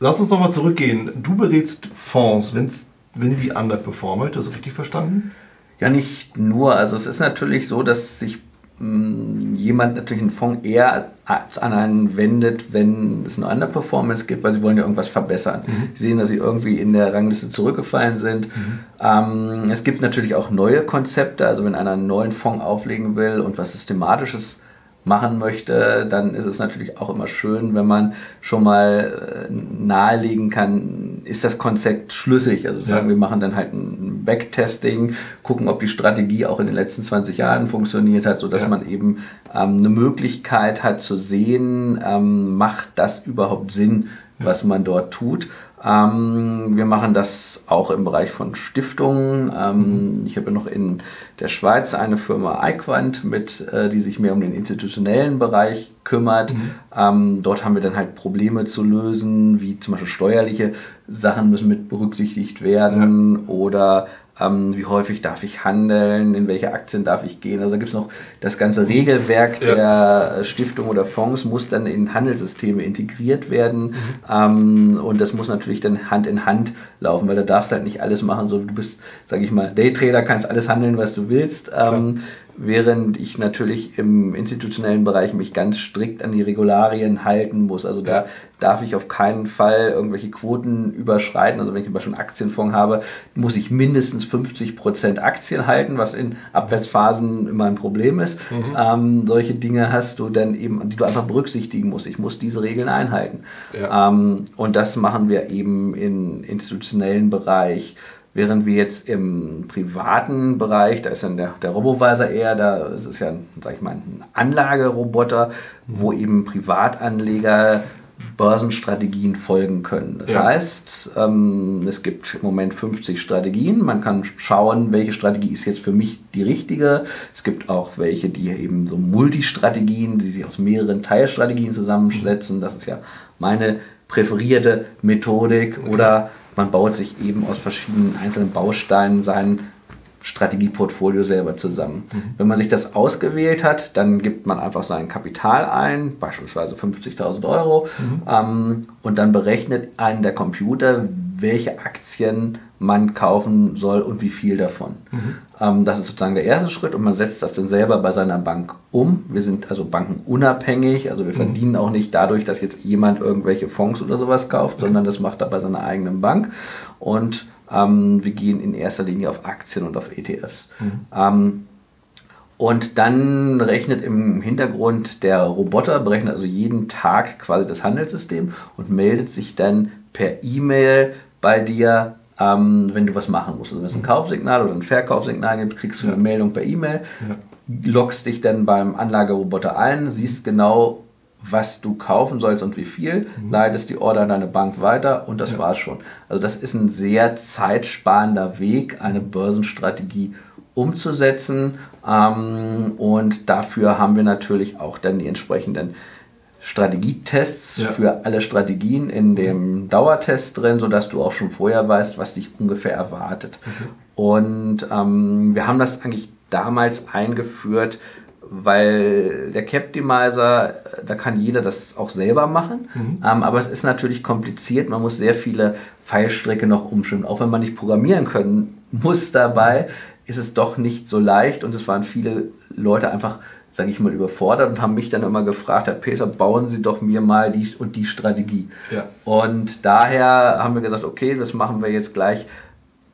Lass uns nochmal zurückgehen. Du berätst Fonds, wenn's, wenn die underperformen, habe ich das richtig verstanden? Ja, nicht nur. Also es ist natürlich so, dass sich jemand natürlich einen Fonds eher an einen wendet, wenn es eine Underperformance gibt, weil sie wollen ja irgendwas verbessern. Mhm. Sie sehen, dass sie irgendwie in der Rangliste zurückgefallen sind. Mhm. Ähm, es gibt natürlich auch neue Konzepte, also wenn einer einen neuen Fonds auflegen will und was Systematisches machen möchte, dann ist es natürlich auch immer schön, wenn man schon mal äh, nahelegen kann, ist das Konzept schlüssig. Also sagen, ja. wir machen dann halt ein Backtesting, gucken, ob die Strategie auch in den letzten 20 Jahren funktioniert hat, sodass ja. man eben ähm, eine Möglichkeit hat zu sehen, ähm, macht das überhaupt Sinn, was man dort tut. Ähm, wir machen das auch im Bereich von Stiftungen. Ähm, mhm. Ich habe noch in der Schweiz eine Firma iQuant mit, äh, die sich mehr um den institutionellen Bereich kümmert. Mhm. Ähm, dort haben wir dann halt Probleme zu lösen, wie zum Beispiel steuerliche Sachen müssen mit berücksichtigt werden ja. oder ähm, wie häufig darf ich handeln, in welche Aktien darf ich gehen. Also da gibt es noch das ganze Regelwerk ja. der Stiftung oder Fonds muss dann in Handelssysteme integriert werden mhm. ähm, und das muss natürlich dann Hand in Hand laufen, weil da darfst halt nicht alles machen, so du bist, sage ich mal, Daytrader, kannst alles handeln, was du willst. Ähm, während ich natürlich im institutionellen Bereich mich ganz strikt an die Regularien halten muss. Also da darf ich auf keinen Fall irgendwelche Quoten überschreiten. Also wenn ich zum Beispiel einen Aktienfonds habe, muss ich mindestens 50 Prozent Aktien halten, was in Abwärtsphasen immer ein Problem ist. Mhm. Ähm, solche Dinge hast du dann eben, die du einfach berücksichtigen musst. Ich muss diese Regeln einhalten. Ja. Ähm, und das machen wir eben im institutionellen Bereich. Während wir jetzt im privaten Bereich, da ist dann der, der Robovisor eher, da ist es ja, sag ich mal, ein Anlageroboter, mhm. wo eben Privatanleger Börsenstrategien folgen können. Das ja. heißt, ähm, es gibt im Moment 50 Strategien. Man kann schauen, welche Strategie ist jetzt für mich die richtige. Es gibt auch welche, die eben so Multistrategien, die sich aus mehreren Teilstrategien zusammensetzen. Das ist ja meine präferierte Methodik. Oder man baut sich eben aus verschiedenen einzelnen Bausteinen sein Strategieportfolio selber zusammen. Mhm. Wenn man sich das ausgewählt hat, dann gibt man einfach sein Kapital ein, beispielsweise 50.000 Euro, mhm. ähm, und dann berechnet einen der Computer, welche Aktien man kaufen soll und wie viel davon. Mhm. Ähm, das ist sozusagen der erste Schritt und man setzt das dann selber bei seiner Bank um. Wir sind also bankenunabhängig, also wir mhm. verdienen auch nicht dadurch, dass jetzt jemand irgendwelche Fonds oder sowas kauft, sondern das macht er bei seiner eigenen Bank und ähm, wir gehen in erster Linie auf Aktien und auf ETFs. Mhm. Ähm, und dann rechnet im Hintergrund der Roboter, berechnet also jeden Tag quasi das Handelssystem und meldet sich dann per E-Mail bei dir, ähm, wenn du was machen musst. Also wenn es ein mhm. Kaufsignal oder ein Verkaufssignal gibt, kriegst du eine Meldung per E-Mail, loggst dich dann beim Anlageroboter ein, siehst genau, was du kaufen sollst und wie viel, mhm. leitest die Order an deine Bank weiter und das ja. war's schon. Also das ist ein sehr zeitsparender Weg, eine Börsenstrategie umzusetzen ähm, und dafür haben wir natürlich auch dann die entsprechenden Strategietests ja. für alle Strategien in dem Dauertest drin, sodass du auch schon vorher weißt, was dich ungefähr erwartet. Mhm. Und ähm, wir haben das eigentlich damals eingeführt, weil der Captimizer, da kann jeder das auch selber machen, mhm. ähm, aber es ist natürlich kompliziert, man muss sehr viele Pfeilstrecke noch umstimmen. Auch wenn man nicht programmieren können muss dabei, ist es doch nicht so leicht und es waren viele Leute einfach, sage ich mal, überfordert und haben mich dann immer gefragt, Herr Peser, bauen Sie doch mir mal die und die Strategie. Ja. Und daher haben wir gesagt, okay, das machen wir jetzt gleich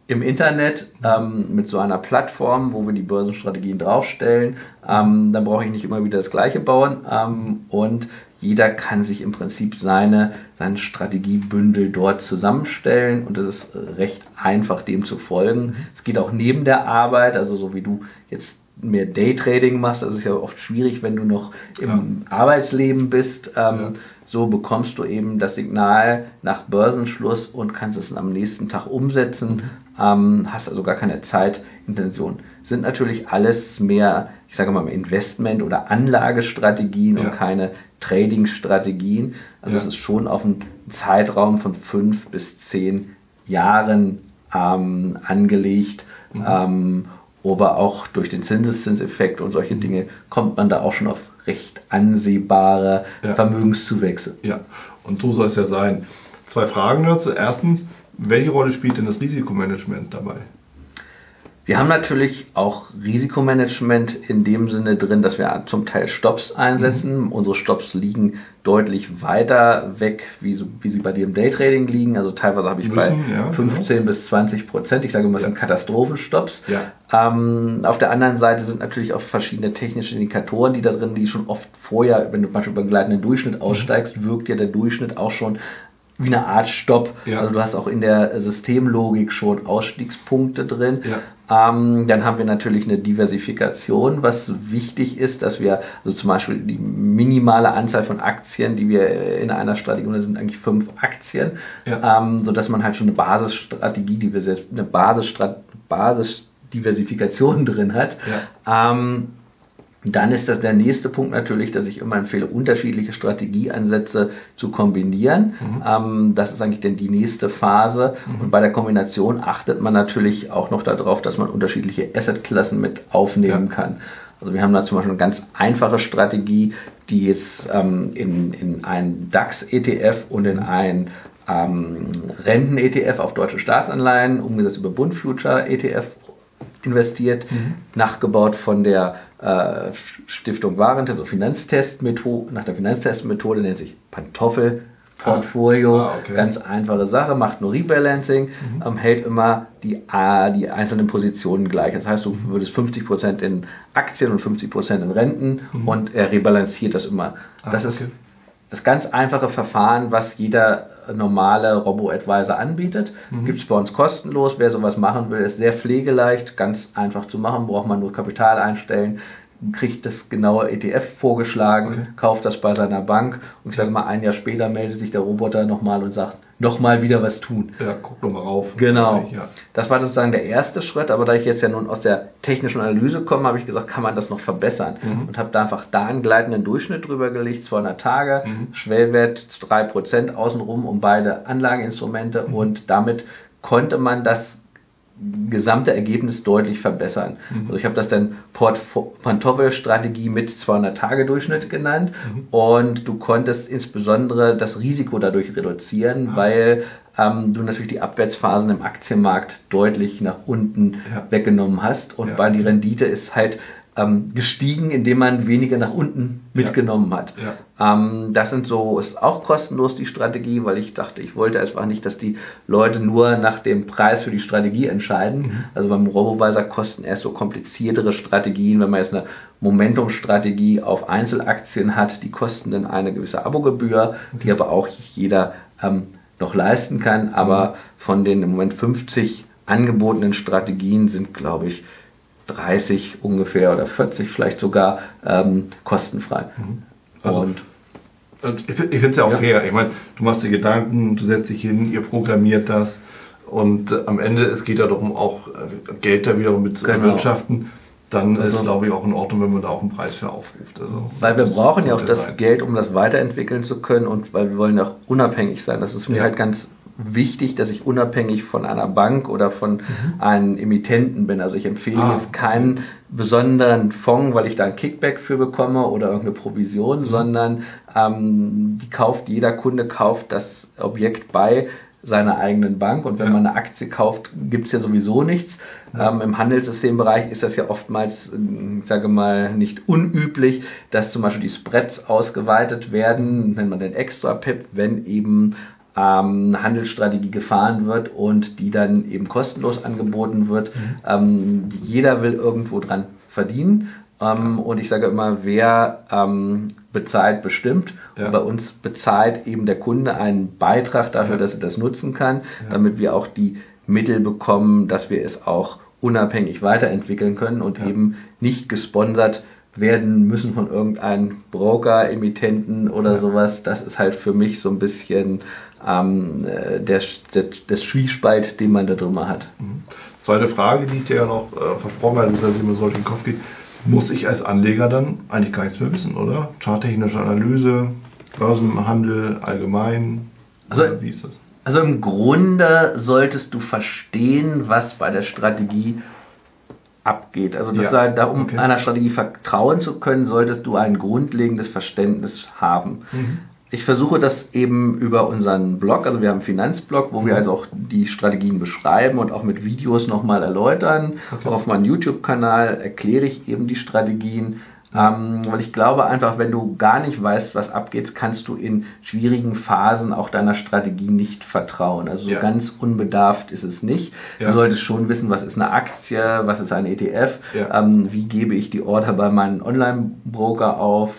im Internet ähm, mit so einer Plattform, wo wir die Börsenstrategien draufstellen. Ähm, dann brauche ich nicht immer wieder das Gleiche bauen ähm, und jeder kann sich im Prinzip seine, sein Strategiebündel dort zusammenstellen und es ist recht einfach, dem zu folgen. Es geht auch neben der Arbeit, also so wie du jetzt mehr Daytrading machst, das ist ja oft schwierig, wenn du noch im ja. Arbeitsleben bist. Ähm, ja. So bekommst du eben das Signal nach Börsenschluss und kannst es am nächsten Tag umsetzen, mhm. ähm, hast also gar keine Zeitintention. Sind natürlich alles mehr, ich sage mal, Investment- oder Anlagestrategien ja. und keine Trading-Strategien. Also es ist schon auf einen Zeitraum von fünf bis zehn Jahren ähm, angelegt. Mhm. Aber auch durch den Zinseszinseffekt und solche Dinge kommt man da auch schon auf recht ansehbare ja. Vermögenszuwächse. Ja, und so soll es ja sein. Zwei Fragen dazu. Erstens, welche Rolle spielt denn das Risikomanagement dabei? Wir haben natürlich auch Risikomanagement in dem Sinne drin, dass wir zum Teil Stops einsetzen. Mhm. Unsere Stops liegen deutlich weiter weg, wie, so, wie sie bei dir im Daytrading liegen. Also teilweise habe ich Müssen, bei ja, 15 genau. bis 20 Prozent. Ich sage immer, das ja. sind Katastrophenstops. Ja. Ähm, auf der anderen Seite sind natürlich auch verschiedene technische Indikatoren, die da drin, die schon oft vorher, wenn du zum Beispiel beim gleitenden Durchschnitt aussteigst, wirkt ja der Durchschnitt auch schon wie eine Art Stopp. Ja. Also du hast auch in der Systemlogik schon Ausstiegspunkte drin. Ja. Ähm, dann haben wir natürlich eine Diversifikation, was wichtig ist, dass wir also zum Beispiel die minimale Anzahl von Aktien, die wir in einer Strategie, das sind eigentlich fünf Aktien, ja. ähm, so dass man halt schon eine Basisstrategie, eine Basisdiversifikation Basis drin hat. Ja. Ähm, dann ist das der nächste Punkt natürlich, dass ich immer empfehle, unterschiedliche Strategieansätze zu kombinieren. Mhm. Ähm, das ist eigentlich dann die nächste Phase. Mhm. Und bei der Kombination achtet man natürlich auch noch darauf, dass man unterschiedliche Assetklassen mit aufnehmen ja. kann. Also wir haben da zum Beispiel eine ganz einfache Strategie, die jetzt ähm, in, in einen DAX-ETF und in einen ähm, Renten-ETF auf deutsche Staatsanleihen, umgesetzt über Bund Future ETF investiert, mhm. nachgebaut von der äh, Stiftung Warentest und Finanztestmethode, nach der Finanztestmethode nennt sich Pantoffel. Portfolio, ah, okay. ganz einfache Sache, macht nur Rebalancing, mhm. ähm, hält immer die, äh, die einzelnen Positionen gleich. Das heißt, du mhm. würdest 50% in Aktien und 50% in Renten mhm. und er rebalanciert das immer. Ah, das okay. ist das ganz einfache Verfahren, was jeder normale Robo-Advisor anbietet. Mhm. Gibt es bei uns kostenlos. Wer sowas machen will, ist sehr pflegeleicht, ganz einfach zu machen, braucht man nur Kapital einstellen, kriegt das genaue ETF vorgeschlagen, okay. kauft das bei seiner Bank und ich sage mal, ein Jahr später meldet sich der Roboter nochmal und sagt, nochmal wieder was tun. Ja, guck doch mal rauf. Genau. Ja. Das war sozusagen der erste Schritt, aber da ich jetzt ja nun aus der technischen Analyse komme, habe ich gesagt, kann man das noch verbessern mhm. und habe da einfach da einen gleitenden Durchschnitt drüber gelegt, 200 Tage, mhm. Schwellwert 3% außenrum um beide Anlageinstrumente mhm. und damit konnte man das gesamte Ergebnis deutlich verbessern. Mhm. Also ich habe das dann Pantoffel-Strategie mit 200-Tage-Durchschnitt genannt mhm. und du konntest insbesondere das Risiko dadurch reduzieren, ah. weil ähm, du natürlich die Abwärtsphasen im Aktienmarkt deutlich nach unten ja. weggenommen hast und ja. weil die Rendite ist halt ähm, gestiegen, indem man weniger nach unten mitgenommen ja. hat. Ja. Ähm, das sind so, ist auch kostenlos die Strategie, weil ich dachte, ich wollte einfach nicht, dass die Leute nur nach dem Preis für die Strategie entscheiden. Mhm. Also beim Robovisor kosten erst so kompliziertere Strategien, wenn man jetzt eine Momentum-Strategie auf Einzelaktien hat, die kosten dann eine gewisse Abogebühr, mhm. die aber auch jeder ähm, noch leisten kann. Aber mhm. von den im Moment 50 angebotenen Strategien sind, glaube ich, 30 ungefähr oder 40 vielleicht sogar ähm, kostenfrei. Mhm. Also, und ich finde es ja auch ja. fair. Ich meine, du machst dir Gedanken, du setzt dich hin, ihr programmiert das und äh, am Ende, es geht ja darum, auch äh, Geld da wiederum mit zu genau. erwirtschaften. Dann also, ist, glaube ich, auch in Ordnung, wenn man da auch einen Preis für aufruft. Also, weil wir brauchen ja auch das sein. Geld, um das weiterentwickeln zu können und weil wir wollen ja auch unabhängig sein. Das ist mir ja. halt ganz wichtig, dass ich unabhängig von einer Bank oder von mhm. einem Emittenten bin. Also ich empfehle ah, jetzt keinen besonderen Fonds, weil ich da ein Kickback für bekomme oder irgendeine Provision, mhm. sondern ähm, die kauft, jeder Kunde kauft das Objekt bei seiner eigenen Bank und wenn ja. man eine Aktie kauft, gibt es ja sowieso nichts. Ja. Ähm, Im Handelssystembereich ist das ja oftmals, ich sage mal, nicht unüblich, dass zum Beispiel die Spreads ausgeweitet werden, wenn man den extra pippt, wenn eben ähm, Handelsstrategie gefahren wird und die dann eben kostenlos angeboten wird. Mhm. Ähm, jeder will irgendwo dran verdienen. Ähm, und ich sage immer, wer ähm, bezahlt, bestimmt. Ja. Und bei uns bezahlt eben der Kunde einen Beitrag dafür, ja. dass er das nutzen kann, ja. damit wir auch die Mittel bekommen, dass wir es auch unabhängig weiterentwickeln können und eben nicht gesponsert werden müssen von irgendeinem Broker, Emittenten oder sowas. Das ist halt für mich so ein bisschen ähm, äh, der, der, der Zwiespalt, den man da drüber hat. Mhm. Zweite Frage, die ich dir ja noch äh, versprochen habe, dass immer so den Kopf geht muss ich als Anleger dann eigentlich gar nichts mehr wissen, oder? Charttechnische Analyse, Börsenhandel allgemein. Also, wie ist das? Also im Grunde solltest du verstehen, was bei der Strategie abgeht. Also das ja, da, um okay. einer Strategie vertrauen zu können, solltest du ein grundlegendes Verständnis haben. Mhm. Ich versuche das eben über unseren Blog, also wir haben einen Finanzblog, wo wir mhm. also auch die Strategien beschreiben und auch mit Videos nochmal erläutern. Okay. Auch auf meinem YouTube-Kanal erkläre ich eben die Strategien, ähm, weil ich glaube einfach, wenn du gar nicht weißt, was abgeht, kannst du in schwierigen Phasen auch deiner Strategie nicht vertrauen. Also so ja. ganz unbedarft ist es nicht. Ja. Du solltest schon wissen, was ist eine Aktie, was ist ein ETF, ja. ähm, wie gebe ich die Order bei meinem Online-Broker auf.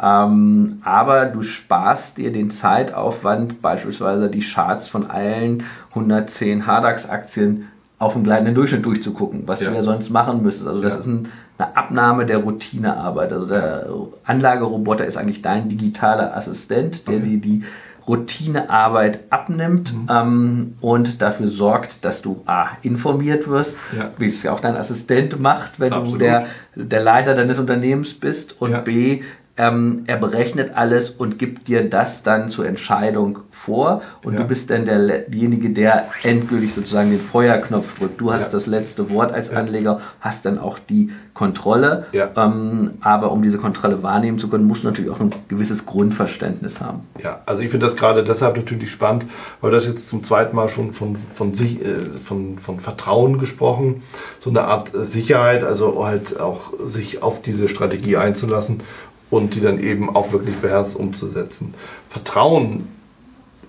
Ähm, aber du sparst dir den Zeitaufwand, beispielsweise die Charts von allen 110 Hardax-Aktien auf dem gleitenden Durchschnitt durchzugucken, was du ja sonst machen müsstest. Also das ist ein eine Abnahme der Routinearbeit. Also der Anlageroboter ist eigentlich dein digitaler Assistent, der okay. dir die Routinearbeit abnimmt mhm. ähm, und dafür sorgt, dass du A, informiert wirst, ja. wie es ja auch dein Assistent macht, wenn Absolut. du der, der Leiter deines Unternehmens bist und ja. B, ähm, er berechnet alles und gibt dir das dann zur Entscheidung vor und ja. du bist dann derjenige, der endgültig sozusagen den Feuerknopf drückt. Du hast ja. das letzte Wort als ja. Anleger, hast dann auch die Kontrolle. Ähm, aber um diese Kontrolle wahrnehmen zu können, musst du natürlich auch ein gewisses Grundverständnis haben. Ja, also ich finde das gerade deshalb natürlich spannend, weil das jetzt zum zweiten Mal schon von, von, sich, äh, von, von Vertrauen gesprochen, so eine Art Sicherheit, also halt auch sich auf diese Strategie einzulassen und die dann eben auch wirklich beherzt umzusetzen. Vertrauen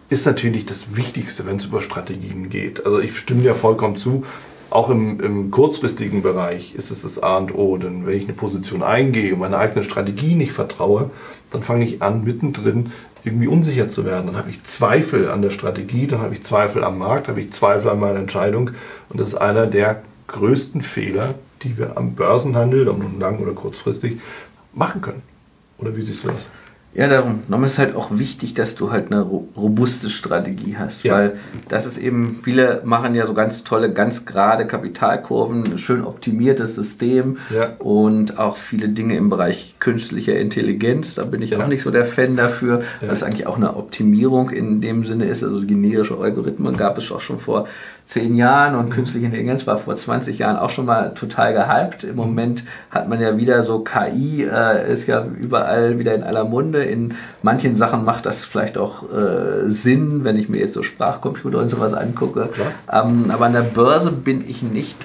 ist natürlich das Wichtigste, wenn es über Strategien geht. Also ich stimme dir vollkommen zu. Auch im, im kurzfristigen Bereich ist es das A und O. Denn wenn ich eine Position eingehe und meine eigene Strategie nicht vertraue, dann fange ich an, mittendrin irgendwie unsicher zu werden. Dann habe ich Zweifel an der Strategie, dann habe ich Zweifel am Markt, habe ich Zweifel an meiner Entscheidung. Und das ist einer der größten Fehler, die wir am Börsenhandel, ob nun lang oder kurzfristig, machen können. Oder wie siehst du das? Ja, darum. Darum ist halt auch wichtig, dass du halt eine robuste Strategie hast, ja. weil das ist eben, viele machen ja so ganz tolle, ganz gerade Kapitalkurven, ein schön optimiertes System ja. und auch viele Dinge im Bereich künstlicher Intelligenz. Da bin ich ja. auch nicht so der Fan dafür, ja. dass eigentlich auch eine Optimierung in dem Sinne ist. Also generische Algorithmen gab es auch schon vor zehn Jahren und mhm. künstliche Intelligenz war vor 20 Jahren auch schon mal total gehypt. Im mhm. Moment hat man ja wieder so KI, äh, ist ja überall wieder in aller Munde. In manchen Sachen macht das vielleicht auch äh, Sinn, wenn ich mir jetzt so Sprachcomputer und sowas angucke. Ähm, aber an der Börse bin ich nicht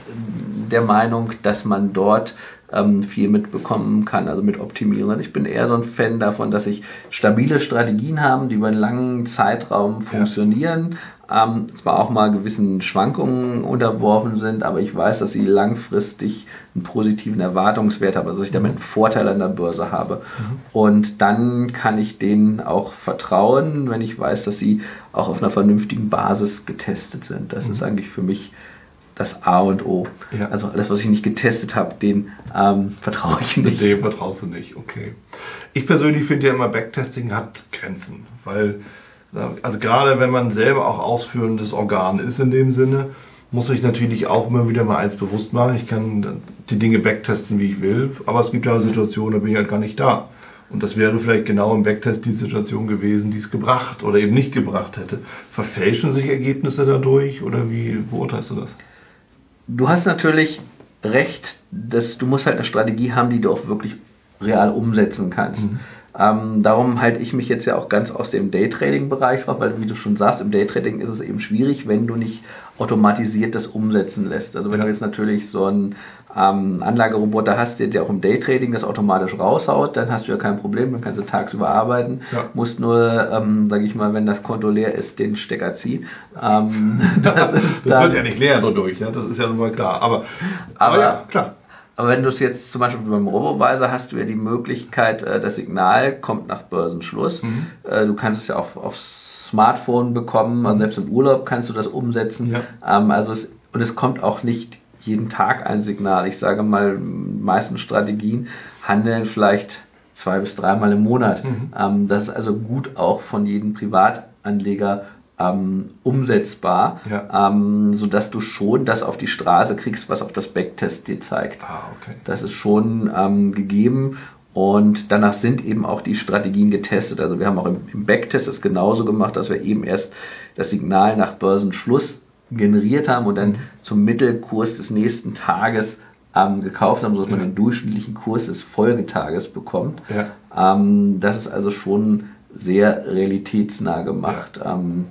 der Meinung, dass man dort ähm, viel mitbekommen kann, also mit Optimierung. Also ich bin eher so ein Fan davon, dass ich stabile Strategien haben, die über einen langen Zeitraum funktionieren, ja. ähm, zwar auch mal gewissen Schwankungen unterworfen sind, aber ich weiß, dass sie langfristig einen positiven Erwartungswert haben, also dass ich damit einen Vorteil an der Börse habe. Mhm. Und dann kann ich denen auch vertrauen, wenn ich weiß, dass sie auch auf einer vernünftigen Basis getestet sind. Das mhm. ist eigentlich für mich das A und O. Ja. Also alles, was ich nicht getestet habe, den ähm, vertraue ich nicht. Dem vertraust du nicht, okay. Ich persönlich finde ja immer, Backtesting hat Grenzen, weil, also gerade wenn man selber auch ausführendes Organ ist in dem Sinne, muss ich natürlich auch immer wieder mal eins bewusst machen. Ich kann die Dinge backtesten, wie ich will, aber es gibt ja Situationen, da bin ich halt gar nicht da. Und das wäre vielleicht genau im Backtest die Situation gewesen, die es gebracht oder eben nicht gebracht hätte. Verfälschen sich Ergebnisse dadurch oder wie beurteilst du das? Du hast natürlich recht, dass du musst halt eine Strategie haben, die du auch wirklich real umsetzen kannst. Mhm. Ähm, darum halte ich mich jetzt ja auch ganz aus dem Daytrading-Bereich raus, weil wie du schon sagst, im Daytrading ist es eben schwierig, wenn du nicht automatisiert das umsetzen lässt. Also wenn ja. du jetzt natürlich so einen ähm, Anlageroboter hast, der, der auch im Daytrading das automatisch raushaut, dann hast du ja kein Problem, dann kannst du tagsüber arbeiten, ja. musst nur, ähm, sage ich mal, wenn das Konto leer ist, den Stecker ziehen. Ähm, das, das wird ja nicht leer nur durch, ja? das ist ja nun mal klar. Aber, aber, aber ja, klar. Aber wenn du es jetzt zum Beispiel beim Robovisor hast du ja die Möglichkeit, äh, das Signal kommt nach Börsenschluss. Mhm. Äh, du kannst es ja auch aufs Smartphone bekommen, also selbst im Urlaub kannst du das umsetzen. Ja. Ähm, also es, und es kommt auch nicht jeden Tag ein Signal. Ich sage mal, meisten Strategien handeln vielleicht zwei bis dreimal im Monat. Mhm. Ähm, das ist also gut auch von jedem Privatanleger ähm, umsetzbar, ja. ähm, sodass du schon das auf die Straße kriegst, was auch das Backtest dir zeigt. Ah, okay. Das ist schon ähm, gegeben und danach sind eben auch die Strategien getestet. Also wir haben auch im, Backtest das genauso gemacht, dass wir eben erst das Signal nach Börsenschluss generiert haben und dann mhm. zum Mittelkurs des nächsten Tages ähm, gekauft haben, sodass ja. man den durchschnittlichen Kurs des Folgetages bekommt. Ja. Ähm, das ist also schon sehr realitätsnah gemacht. Ja. Ähm,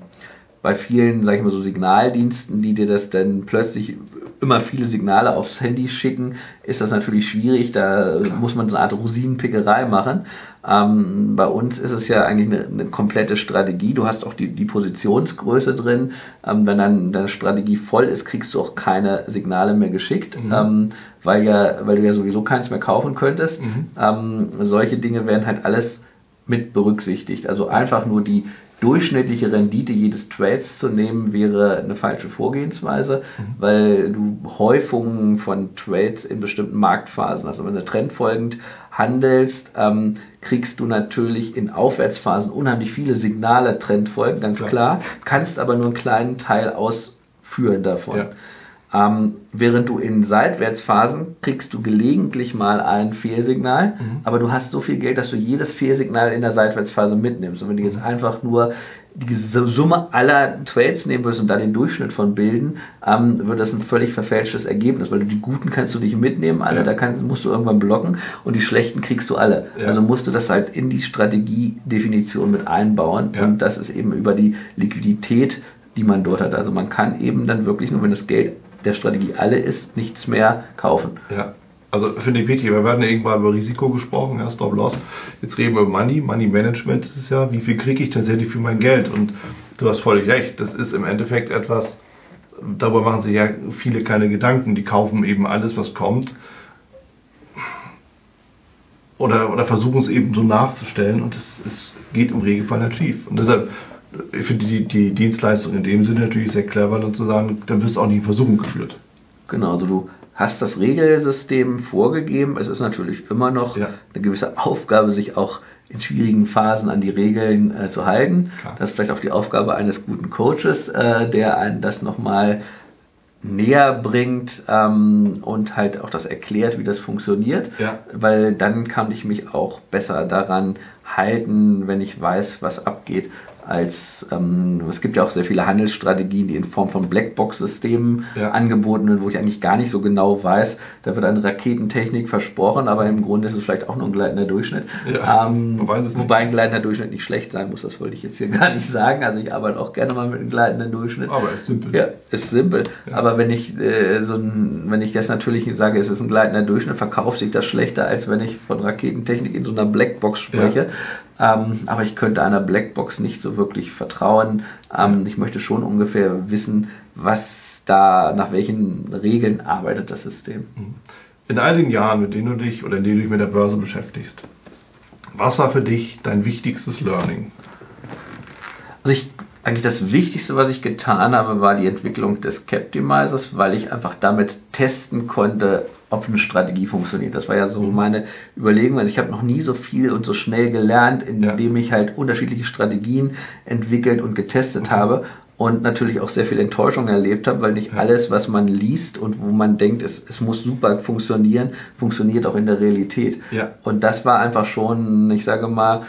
bei vielen, sag ich mal so, Signaldiensten, die dir das dann plötzlich immer viele Signale aufs Handy schicken, ist das natürlich schwierig. Da Klar. muss man so eine Art Rosinenpickerei machen. Ähm, bei uns ist es ja eigentlich eine, eine, komplette Strategie. Du hast auch die, die Positionsgröße drin. Ähm, wenn dann deine Strategie voll ist, kriegst du auch keine Signale mehr geschickt, mhm. ähm, weil ja, weil du ja sowieso keins mehr kaufen könntest. Mhm. Ähm, solche Dinge werden halt alles mit berücksichtigt. Also einfach nur die durchschnittliche Rendite jedes Trades zu nehmen, wäre eine falsche Vorgehensweise, mhm. weil du Häufungen von Trades in bestimmten Marktphasen hast. Also wenn du trendfolgend handelst, ähm, kriegst du natürlich in Aufwärtsphasen unheimlich viele Signale trendfolgend, ganz klar. klar, kannst aber nur einen kleinen Teil ausführen davon. Ja. Ähm, während du in Seitwärtsphasen kriegst du gelegentlich mal ein Fehlsignal, mhm. aber du hast so viel Geld, dass du jedes Fehlsignal in der Seitwärtsphase mitnimmst. Und wenn du jetzt mhm. einfach nur die Summe aller Trades nehmen würdest und da den Durchschnitt von bilden, ähm, wird das ein völlig verfälschtes Ergebnis, weil du die guten kannst du nicht mitnehmen, alle, ja. da kannst, musst du irgendwann blocken und die schlechten kriegst du alle. Ja. Also musst du das halt in die Strategiedefinition mit einbauen ja. und das ist eben über die Liquidität, die man dort hat. Also man kann eben dann wirklich nur, wenn das Geld der Strategie alle ist, nichts mehr kaufen. Ja. Also finde ich wichtig, wir werden irgendwann über Risiko gesprochen, ja, Stop Loss. Jetzt reden wir über Money, Money Management ist es ja, wie viel kriege ich tatsächlich für mein Geld? Und du hast völlig recht, das ist im Endeffekt etwas, darüber machen sich ja viele keine Gedanken, die kaufen eben alles, was kommt. Oder, oder versuchen es eben so nachzustellen und es, es geht im Regelfall halt schief. Und deshalb ich finde die, die Dienstleistung in dem Sinne natürlich sehr clever, dann zu sagen, dann wirst du auch nicht in Versuchung geführt. Genau, also du hast das Regelsystem vorgegeben. Es ist natürlich immer noch ja. eine gewisse Aufgabe, sich auch in schwierigen Phasen an die Regeln äh, zu halten. Klar. Das ist vielleicht auch die Aufgabe eines guten Coaches, äh, der einen das nochmal näher bringt ähm, und halt auch das erklärt, wie das funktioniert, ja. weil dann kann ich mich auch besser daran halten, wenn ich weiß, was abgeht als ähm, es gibt ja auch sehr viele Handelsstrategien, die in Form von Blackbox-Systemen ja. angeboten werden, wo ich eigentlich gar nicht so genau weiß, da wird eine Raketentechnik versprochen, aber im Grunde ist es vielleicht auch nur ein gleitender Durchschnitt. Ja, ähm, wobei ein gleitender Durchschnitt nicht schlecht sein muss, das wollte ich jetzt hier gar nicht sagen. Also ich arbeite auch gerne mal mit einem gleitenden Durchschnitt. Aber ist simpel. Ja, ist simpel. Ja. Aber wenn ich äh, so ein, wenn ich das natürlich sage, es ist ein gleitender Durchschnitt, verkauft sich das schlechter, als wenn ich von Raketentechnik in so einer Blackbox spreche. Ähm, aber ich könnte einer Blackbox nicht so wirklich vertrauen. Ähm, ich möchte schon ungefähr wissen, was da, nach welchen Regeln arbeitet das System. Mhm. In einigen Jahren, mit denen du dich oder in denen du dich mit der Börse beschäftigst, was war für dich dein wichtigstes Learning? Also ich eigentlich das Wichtigste, was ich getan habe, war die Entwicklung des Captimizers, weil ich einfach damit testen konnte, ob eine Strategie funktioniert. Das war ja so mhm. meine Überlegung. Also ich habe noch nie so viel und so schnell gelernt, indem ja. ich halt unterschiedliche Strategien entwickelt und getestet okay. habe und natürlich auch sehr viel Enttäuschung erlebt habe, weil nicht alles, was man liest und wo man denkt, es, es muss super funktionieren, funktioniert auch in der Realität. Ja. Und das war einfach schon, ich sage mal,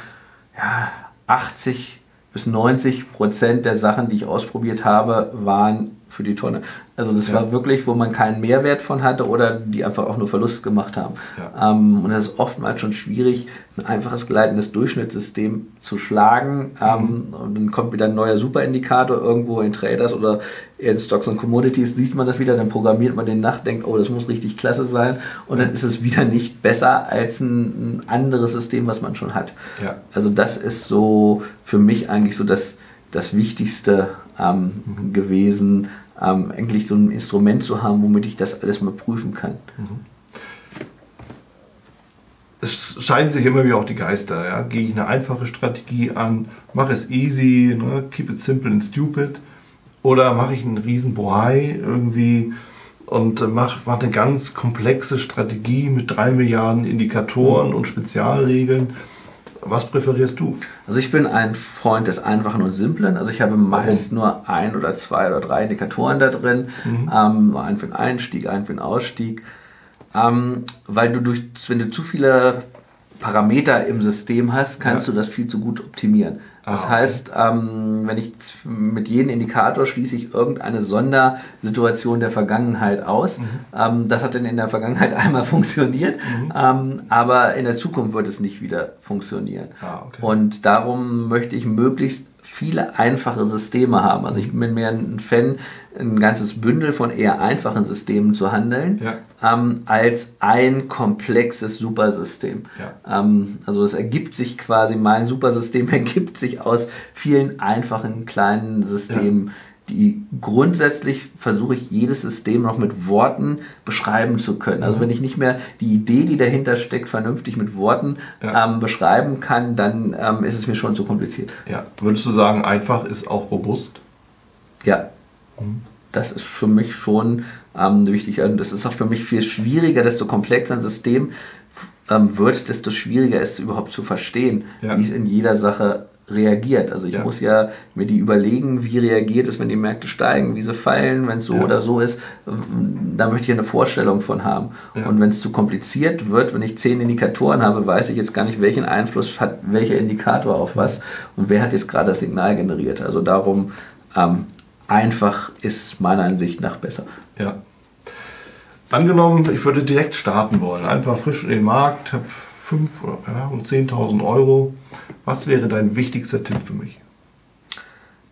ja, 80 bis 90 Prozent der Sachen, die ich ausprobiert habe, waren für die Tonne. Also das ja. war wirklich, wo man keinen Mehrwert von hatte oder die einfach auch nur Verlust gemacht haben. Ja. Ähm, und das ist oftmals schon schwierig, ein einfaches gleitendes Durchschnittssystem zu schlagen. Ähm, mhm. und dann kommt wieder ein neuer Superindikator irgendwo in Traders oder in Stocks und Commodities, sieht man das wieder, dann programmiert man den nach, denkt, oh, das muss richtig klasse sein. Und dann ist es wieder nicht besser als ein, ein anderes System, was man schon hat. Ja. Also das ist so für mich eigentlich so das, das Wichtigste ähm, mhm. gewesen, ähm, eigentlich so ein Instrument zu haben, womit ich das alles mal prüfen kann. Mhm. Es scheiden sich immer wieder auch die Geister. Ja? Gehe ich eine einfache Strategie an, mache es easy, ne? keep it simple and stupid, oder mache ich einen riesen Bohai irgendwie und äh, mache mach eine ganz komplexe Strategie mit drei Milliarden Indikatoren mhm. und Spezialregeln. Was präferierst du? Also ich bin ein Freund des Einfachen und Simplen. Also ich habe meist Warum? nur ein oder zwei oder drei Indikatoren da drin. Mhm. Ähm, einen für den Einstieg, einen für den Ausstieg. Ähm, weil du durch, wenn du zu viele Parameter im System hast, kannst ja. du das viel zu gut optimieren. Das ah, heißt, ähm, wenn ich mit jedem Indikator schließe ich irgendeine Sondersituation der Vergangenheit aus. Mhm. Ähm, das hat dann in der Vergangenheit einmal funktioniert, mhm. ähm, aber in der Zukunft wird es nicht wieder funktionieren. Ah, okay. Und darum möchte ich möglichst viele einfache Systeme haben. Also ich bin mehr ein Fan, ein ganzes Bündel von eher einfachen Systemen zu handeln, ja. ähm, als ein komplexes Supersystem. Ja. Ähm, also es ergibt sich quasi, mein Supersystem ergibt sich aus vielen einfachen kleinen Systemen. Ja die grundsätzlich versuche ich jedes System noch mit Worten beschreiben zu können. Also mhm. wenn ich nicht mehr die Idee, die dahinter steckt, vernünftig mit Worten ja. ähm, beschreiben kann, dann ähm, ist es mir schon zu kompliziert. Ja, würdest du sagen, einfach ist auch robust? Ja. Mhm. Das ist für mich schon ähm, wichtig. Und das ist auch für mich viel schwieriger, desto komplexer ein System ähm, wird, desto schwieriger ist es überhaupt zu verstehen, ja. wie es in jeder Sache reagiert. Also ich ja. muss ja mir die überlegen, wie reagiert es, wenn die Märkte steigen, wie sie fallen, wenn es so ja. oder so ist. Da möchte ich eine Vorstellung von haben. Ja. Und wenn es zu kompliziert wird, wenn ich zehn Indikatoren habe, weiß ich jetzt gar nicht, welchen Einfluss hat welcher Indikator auf was und wer hat jetzt gerade das Signal generiert. Also darum ähm, einfach ist meiner Ansicht nach besser. Ja. Angenommen, ich würde direkt starten wollen, einfach frisch in den Markt, habe 5 ja, und 10.000 Euro. Was wäre dein wichtigster Tipp für mich?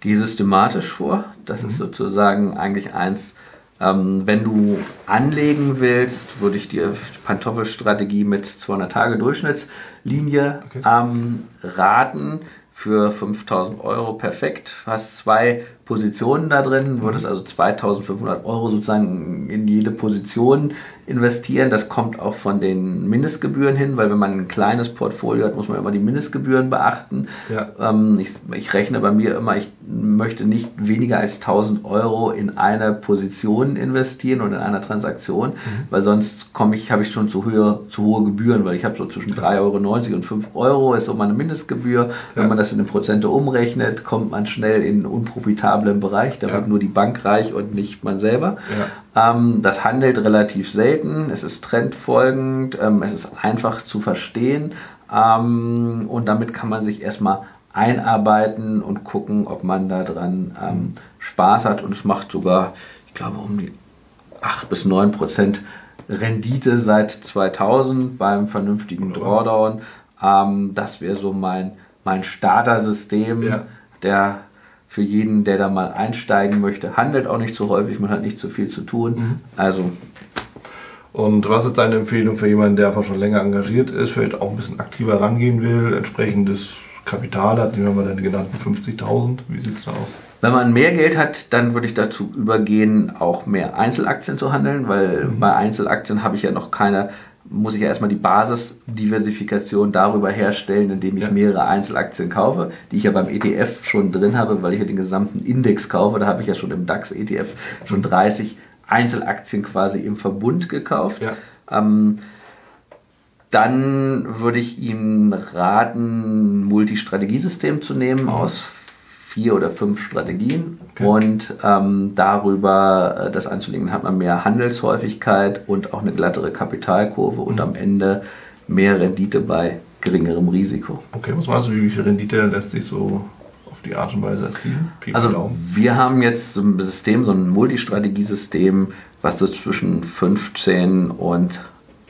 Geh systematisch vor. Das mhm. ist sozusagen eigentlich eins, ähm, wenn du anlegen willst, würde ich dir Pantoffelstrategie mit 200 Tage Durchschnittslinie okay. ähm, raten für 5000 Euro perfekt. Hast zwei Positionen da drin, würdest also 2500 Euro sozusagen in jede Position investieren. Das kommt auch von den Mindestgebühren hin, weil wenn man ein kleines Portfolio hat, muss man immer die Mindestgebühren beachten. Ja. Ähm, ich, ich, rechne bei mir immer, ich möchte nicht weniger als 1000 Euro in eine Position investieren oder in einer Transaktion, mhm. weil sonst komme ich, habe ich schon zu, höher, zu hohe Gebühren, weil ich habe so zwischen 3,90 Euro und 5 Euro ist so meine Mindestgebühr. Ja. Wenn man das in Prozente umrechnet, kommt man schnell in unprofitabel profitablen Bereich, da ja. wird nur die Bank reich und nicht man selber. Ähm, das handelt relativ selten, es ist trendfolgend, ähm, es ist einfach zu verstehen ähm, und damit kann man sich erstmal einarbeiten und gucken, ob man da dran ähm, Spaß hat und es macht sogar, ich glaube, um die 8 bis 9 Prozent Rendite seit 2000 beim vernünftigen Drawdown. Das wäre so mein, mein Startersystem. Ja. Der für jeden, der da mal einsteigen möchte. Handelt auch nicht so häufig, man hat nicht so viel zu tun. Mhm. Also. Und was ist deine Empfehlung für jemanden, der einfach schon länger engagiert ist, vielleicht auch ein bisschen aktiver rangehen will, entsprechendes Kapital hat, nehmen wir mal deine genannten 50.000, wie sieht es da aus? Wenn man mehr Geld hat, dann würde ich dazu übergehen, auch mehr Einzelaktien zu handeln, weil mhm. bei Einzelaktien habe ich ja noch keine muss ich ja erstmal die Basisdiversifikation darüber herstellen, indem ich ja. mehrere Einzelaktien kaufe, die ich ja beim ETF schon drin habe, weil ich ja den gesamten Index kaufe. Da habe ich ja schon im DAX ETF schon 30 Einzelaktien quasi im Verbund gekauft. Ja. Ähm, dann würde ich Ihnen raten, ein Multistrategiesystem zu nehmen mhm. aus vier oder fünf Strategien okay. und ähm, darüber äh, das anzulegen, hat man mehr Handelshäufigkeit und auch eine glattere Kapitalkurve und mhm. am Ende mehr Rendite bei geringerem Risiko. Okay, was meinst du, wie viel Rendite lässt sich so auf die Art und Weise erzielen? Also wir haben jetzt so ein System, so ein Multistrategiesystem, was so zwischen 15 und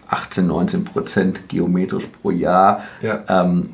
18, 19 Prozent geometrisch pro Jahr ja. ähm,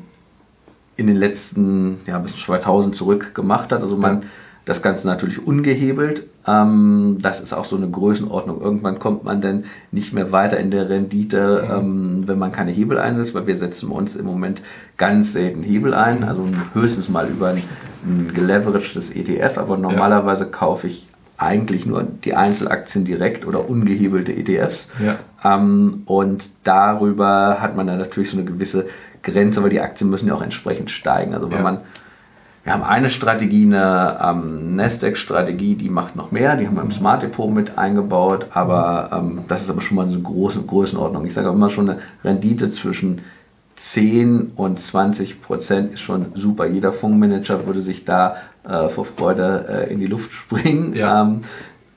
in den letzten, ja, bis 2000 zurück gemacht hat. Also man, das Ganze natürlich ungehebelt. Ähm, das ist auch so eine Größenordnung. Irgendwann kommt man dann nicht mehr weiter in der Rendite, mhm. ähm, wenn man keine Hebel einsetzt, weil wir setzen uns im Moment ganz selten Hebel ein, also höchstens mal über ein, ein geleveragedes ETF, aber normalerweise ja. kaufe ich eigentlich nur die Einzelaktien direkt oder ungehebelte ETFs. Ja. Ähm, und darüber hat man dann natürlich so eine gewisse Grenze, weil die Aktien müssen ja auch entsprechend steigen. Also wenn ja. man wir haben eine Strategie, eine ähm, Nasdaq-Strategie, die macht noch mehr, die haben wir im Smart Depot mit eingebaut, aber ähm, das ist aber schon mal so eine große Größenordnung. Ich sage immer schon eine Rendite zwischen 10 und 20 Prozent ist schon super. Jeder Fondsmanager würde sich da äh, vor Freude äh, in die Luft springen. Ja. Ähm,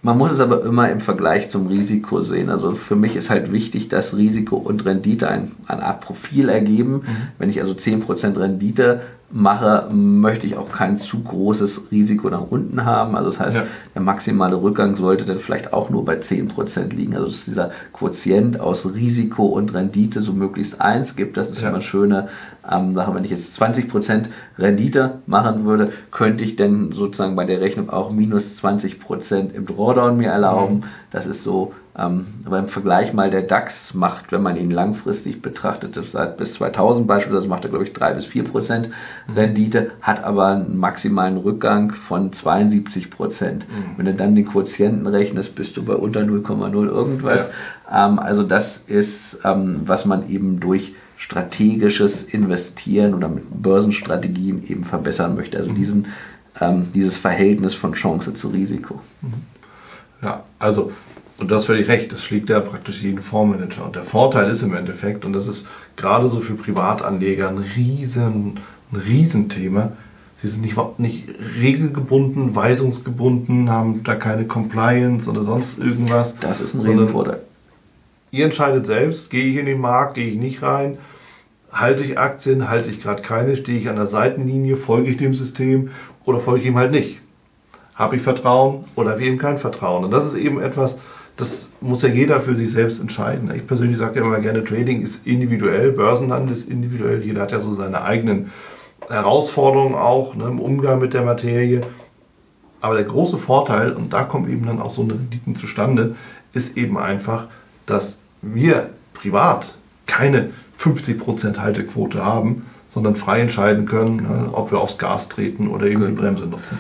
man muss es aber immer im Vergleich zum Risiko sehen. Also für mich ist halt wichtig, dass Risiko und Rendite ein, eine Art Profil ergeben. Mhm. Wenn ich also 10% Rendite mache, möchte ich auch kein zu großes Risiko nach unten haben. Also das heißt, ja. der maximale Rückgang sollte dann vielleicht auch nur bei 10% liegen. Also dass dieser Quotient aus Risiko und Rendite so möglichst eins gibt, das ist ja. immer eine schöne ähm, Sache. Wenn ich jetzt 20% Rendite machen würde, könnte ich dann sozusagen bei der Rechnung auch minus 20% im Drawdown mir erlauben. Mhm. Das ist so aber im Vergleich mal der DAX macht, wenn man ihn langfristig betrachtet, seit bis 2000 beispielsweise macht er glaube ich 3 bis 4 Prozent Rendite, hat aber einen maximalen Rückgang von 72 Prozent. Mhm. Wenn du dann den Quotienten rechnest, bist du bei unter 0,0 irgendwas. Ja. Ähm, also das ist, ähm, was man eben durch strategisches Investieren oder mit Börsenstrategien eben verbessern möchte. Also mhm. diesen, ähm, dieses Verhältnis von Chance zu Risiko. Mhm. Ja, also und das völlig recht, das schlägt ja praktisch jeden Fondsmanager. Und der Vorteil ist im Endeffekt, und das ist gerade so für Privatanleger ein riesen, ein Riesenthema, sie sind nicht, nicht regelgebunden, weisungsgebunden, haben da keine Compliance oder sonst irgendwas. Das ist ein Riesenvorteil. Ihr entscheidet selbst, gehe ich in den Markt, gehe ich nicht rein, halte ich Aktien, halte ich gerade keine, stehe ich an der Seitenlinie, folge ich dem System oder folge ich ihm halt nicht. Habe ich Vertrauen oder habe ich eben kein Vertrauen? Und das ist eben etwas, das muss ja jeder für sich selbst entscheiden. Ich persönlich sage ja immer gerne, Trading ist individuell, Börsenland ist individuell, jeder hat ja so seine eigenen Herausforderungen auch ne, im Umgang mit der Materie. Aber der große Vorteil, und da kommen eben dann auch so eine Renditen zustande, ist eben einfach, dass wir privat keine 50% Haltequote haben, sondern frei entscheiden können, ne, ob wir aufs Gas treten oder eben die Bremse nutzen.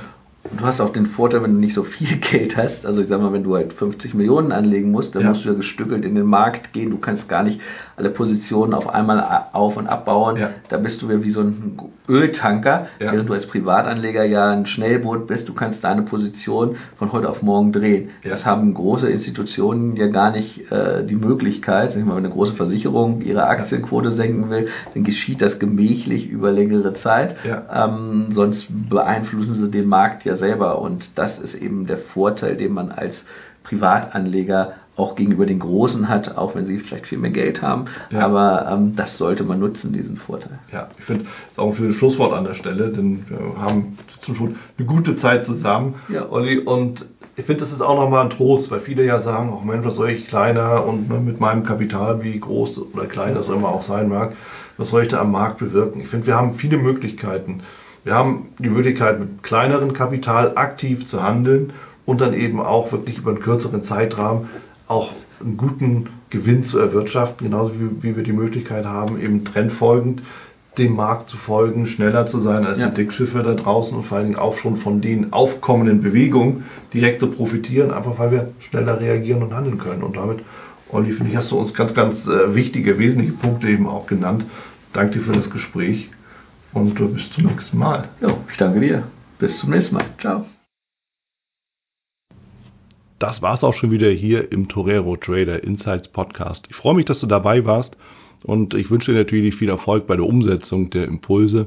Du hast auch den Vorteil, wenn du nicht so viel Geld hast. Also ich sag mal, wenn du halt 50 Millionen anlegen musst, dann ja. musst du ja gestückelt in den Markt gehen. Du kannst gar nicht alle Positionen auf einmal auf- und abbauen. Ja. Da bist du ja wie so ein Öltanker, ja. während du als Privatanleger ja ein Schnellboot bist. Du kannst deine Position von heute auf morgen drehen. Das haben große Institutionen ja gar nicht äh, die Möglichkeit. Wenn eine große Versicherung ihre Aktienquote senken will, dann geschieht das gemächlich über längere Zeit. Ähm, sonst beeinflussen sie den Markt ja selber. Und das ist eben der Vorteil, den man als Privatanleger auch gegenüber den Großen hat, auch wenn sie vielleicht viel mehr Geld haben. Ja. Aber ähm, das sollte man nutzen, diesen Vorteil. Ja, ich finde, das ist auch ein schönes Schlusswort an der Stelle, denn wir haben schon eine gute Zeit zusammen, ja. Olli, und ich finde, das ist auch nochmal ein Trost, weil viele ja sagen, oh Mensch, was soll ich kleiner und ne, mit meinem Kapital, wie groß oder klein das immer auch sein mag, was soll ich da am Markt bewirken? Ich finde, wir haben viele Möglichkeiten. Wir haben die Möglichkeit, mit kleinerem Kapital aktiv zu handeln und dann eben auch wirklich über einen kürzeren Zeitrahmen auch einen guten Gewinn zu erwirtschaften, genauso wie, wie wir die Möglichkeit haben, eben trendfolgend dem Markt zu folgen, schneller zu sein als ja. die Dickschiffe da draußen und vor allen Dingen auch schon von den aufkommenden Bewegungen direkt zu profitieren, einfach weil wir schneller reagieren und handeln können. Und damit, Olli, finde ich, hast du uns ganz, ganz äh, wichtige, wesentliche Punkte eben auch genannt. Danke dir für das Gespräch und bis zum nächsten Mal. Ja, ich danke dir. Bis zum nächsten Mal. Ciao das war's auch schon wieder hier im Torero Trader Insights Podcast. Ich freue mich, dass du dabei warst und ich wünsche dir natürlich viel Erfolg bei der Umsetzung der Impulse,